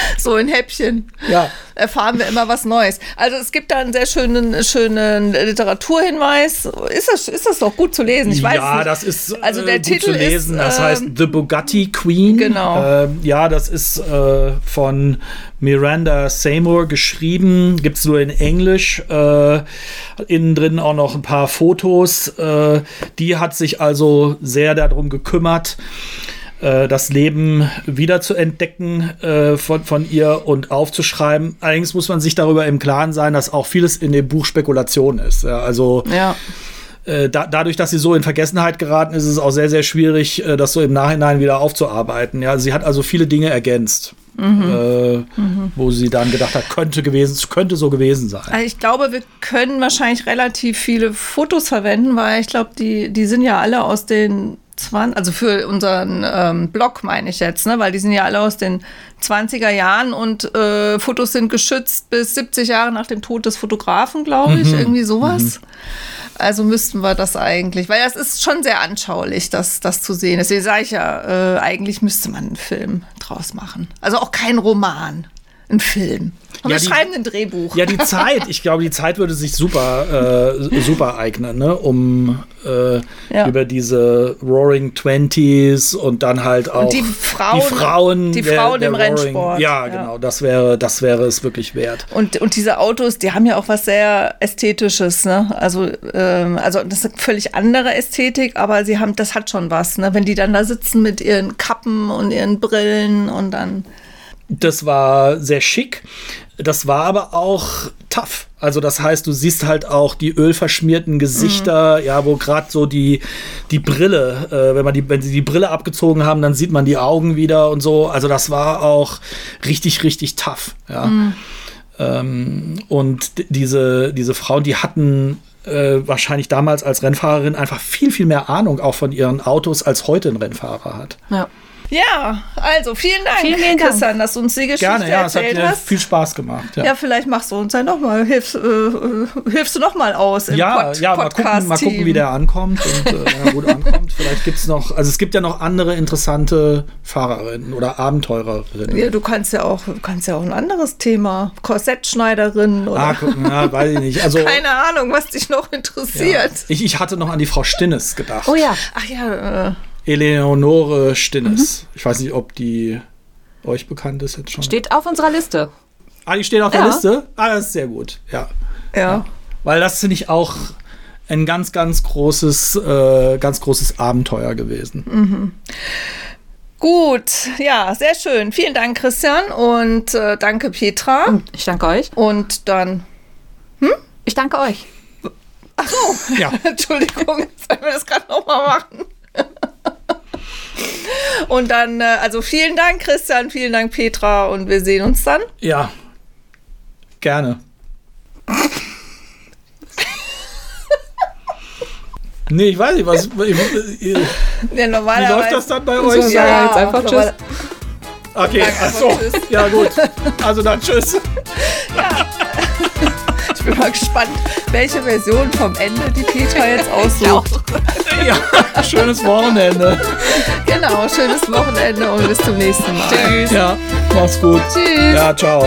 so in Häppchen. Ja. Erfahren wir immer was Neues. Also es gibt da einen sehr schönen, schönen Literaturhinweis. Ist das, ist das doch gut zu lesen? Ich weiß ja, nicht. das ist also der äh, gut Titel zu lesen. Ist, das äh, heißt The Bugatti Queen. Genau. Äh, ja, das ist äh, von Miranda Seymour geschrieben. Gibt es nur in Englisch. Äh, innen drin auch noch ein paar Fotos. Äh, die hat sich also sehr darum gekümmert, äh, das Leben wieder zu entdecken äh, von, von ihr und aufzuschreiben. Allerdings muss man sich darüber im Klaren sein, dass auch vieles in dem Buch Spekulation ist. Ja, also Ja. äh, da, dadurch, dass sie so in Vergessenheit geraten ist, ist es auch sehr, sehr schwierig, äh, das so im Nachhinein wieder aufzuarbeiten. Ja, sie hat also viele Dinge ergänzt, äh, wo sie dann gedacht hat, könnte gewesen, könnte so gewesen sein. Also ich glaube, wir können wahrscheinlich relativ viele Fotos verwenden, weil ich glaube, die, die sind ja alle aus den 20, also für unseren ähm, Blog meine ich jetzt, ne? weil die sind ja alle aus den 20er Jahren und äh, Fotos sind geschützt bis 70 Jahre nach dem Tod des Fotografen, glaube ich, irgendwie sowas. Also müssten wir das eigentlich, weil das ist schon sehr anschaulich, das, das zu sehen. Deswegen sage ich ja, äh, eigentlich müsste man einen Film draus machen. Also auch kein Roman, ein Film. Und Ja, wir die- schreiben ein Drehbuch. Ja, die Zeit, ich glaube, die Zeit würde sich super, äh, super eignen, ne? um äh, Ja. über diese Roaring Twenties und dann halt auch die Frauen- die Frauen, die Frauen im Roaring- Rennsport. Ja, Ja. genau, das wäre, das wäre es wirklich wert. Und, und diese Autos, die haben ja auch was sehr Ästhetisches, ne? Also, ähm, also das ist eine völlig andere Ästhetik, aber sie haben, das hat schon was, ne? Wenn die dann da sitzen mit ihren Kappen und ihren Brillen und dann. Das war sehr schick. Das war aber auch tough. Also das heißt, du siehst halt auch die ölverschmierten Gesichter, ja, wo gerade so die, die Brille, äh, wenn man die, wenn sie die Brille abgezogen haben, dann sieht man die Augen wieder und so. Also das war auch richtig, richtig tough. Ja. Ähm, und diese, diese Frauen, die hatten äh, wahrscheinlich damals als Rennfahrerin einfach viel, viel mehr Ahnung auch von ihren Autos, als heute ein Rennfahrer hat. Ja. Ja, also vielen Dank, Vielen, vielen Dank. Christian, dass du uns die Geschichte Gerne, ja, es hat erzählt mir hast. viel Spaß gemacht. Ja. vielleicht machst du uns ja noch mal, hilfst, äh, äh, hilfst du noch mal aus im Ja, Pod ja, mal gucken, mal gucken, wie der ankommt und äh, wenn er gut ankommt. Vielleicht gibt es noch, also es gibt ja noch andere interessante Fahrerinnen oder Abenteurerinnen. Ja, du kannst ja auch, kannst ja auch ein anderes Thema, Korsettschneiderin oder Ah, gucken, ja, weiß ich nicht. Also keine Ahnung, was dich noch ja. interessiert. ich, ich hatte noch an die Frau Stinnes gedacht. Oh ja. Ach ja, äh, Eleonore Stinnes. Ich weiß nicht, ob die euch bekannt ist jetzt schon. Steht auf unserer Liste. ah, die steht auf der Ja. Liste? Ah, das ist sehr gut. Ja. ja. Weil das finde ich auch ein ganz, ganz großes, äh, ganz großes Abenteuer gewesen. Gut, ja, sehr schön. Vielen Dank, Christian, und äh, danke, Petra. Ich danke euch. Und dann, Ich danke euch. Ja. Entschuldigung, sollen wir das gerade nochmal machen? Und dann, äh, also vielen Dank, Christian, vielen Dank, Petra, und wir sehen uns dann. Ja. Gerne. nee, ich weiß nicht, was. Ich, ich, Ja, wie normalerweise. läuft das dann bei euch? wir sagen jetzt einfach normal- Okay, Danke, achso. tschüss. Ja, gut. Also dann tschüss. Ich bin mal gespannt, welche Version vom Ende die Petra jetzt aussucht. Ja, schönes Wochenende. Genau, schönes Wochenende und bis zum nächsten Mal. Tschüss. Ja, mach's gut. Tschüss. Ja, ciao.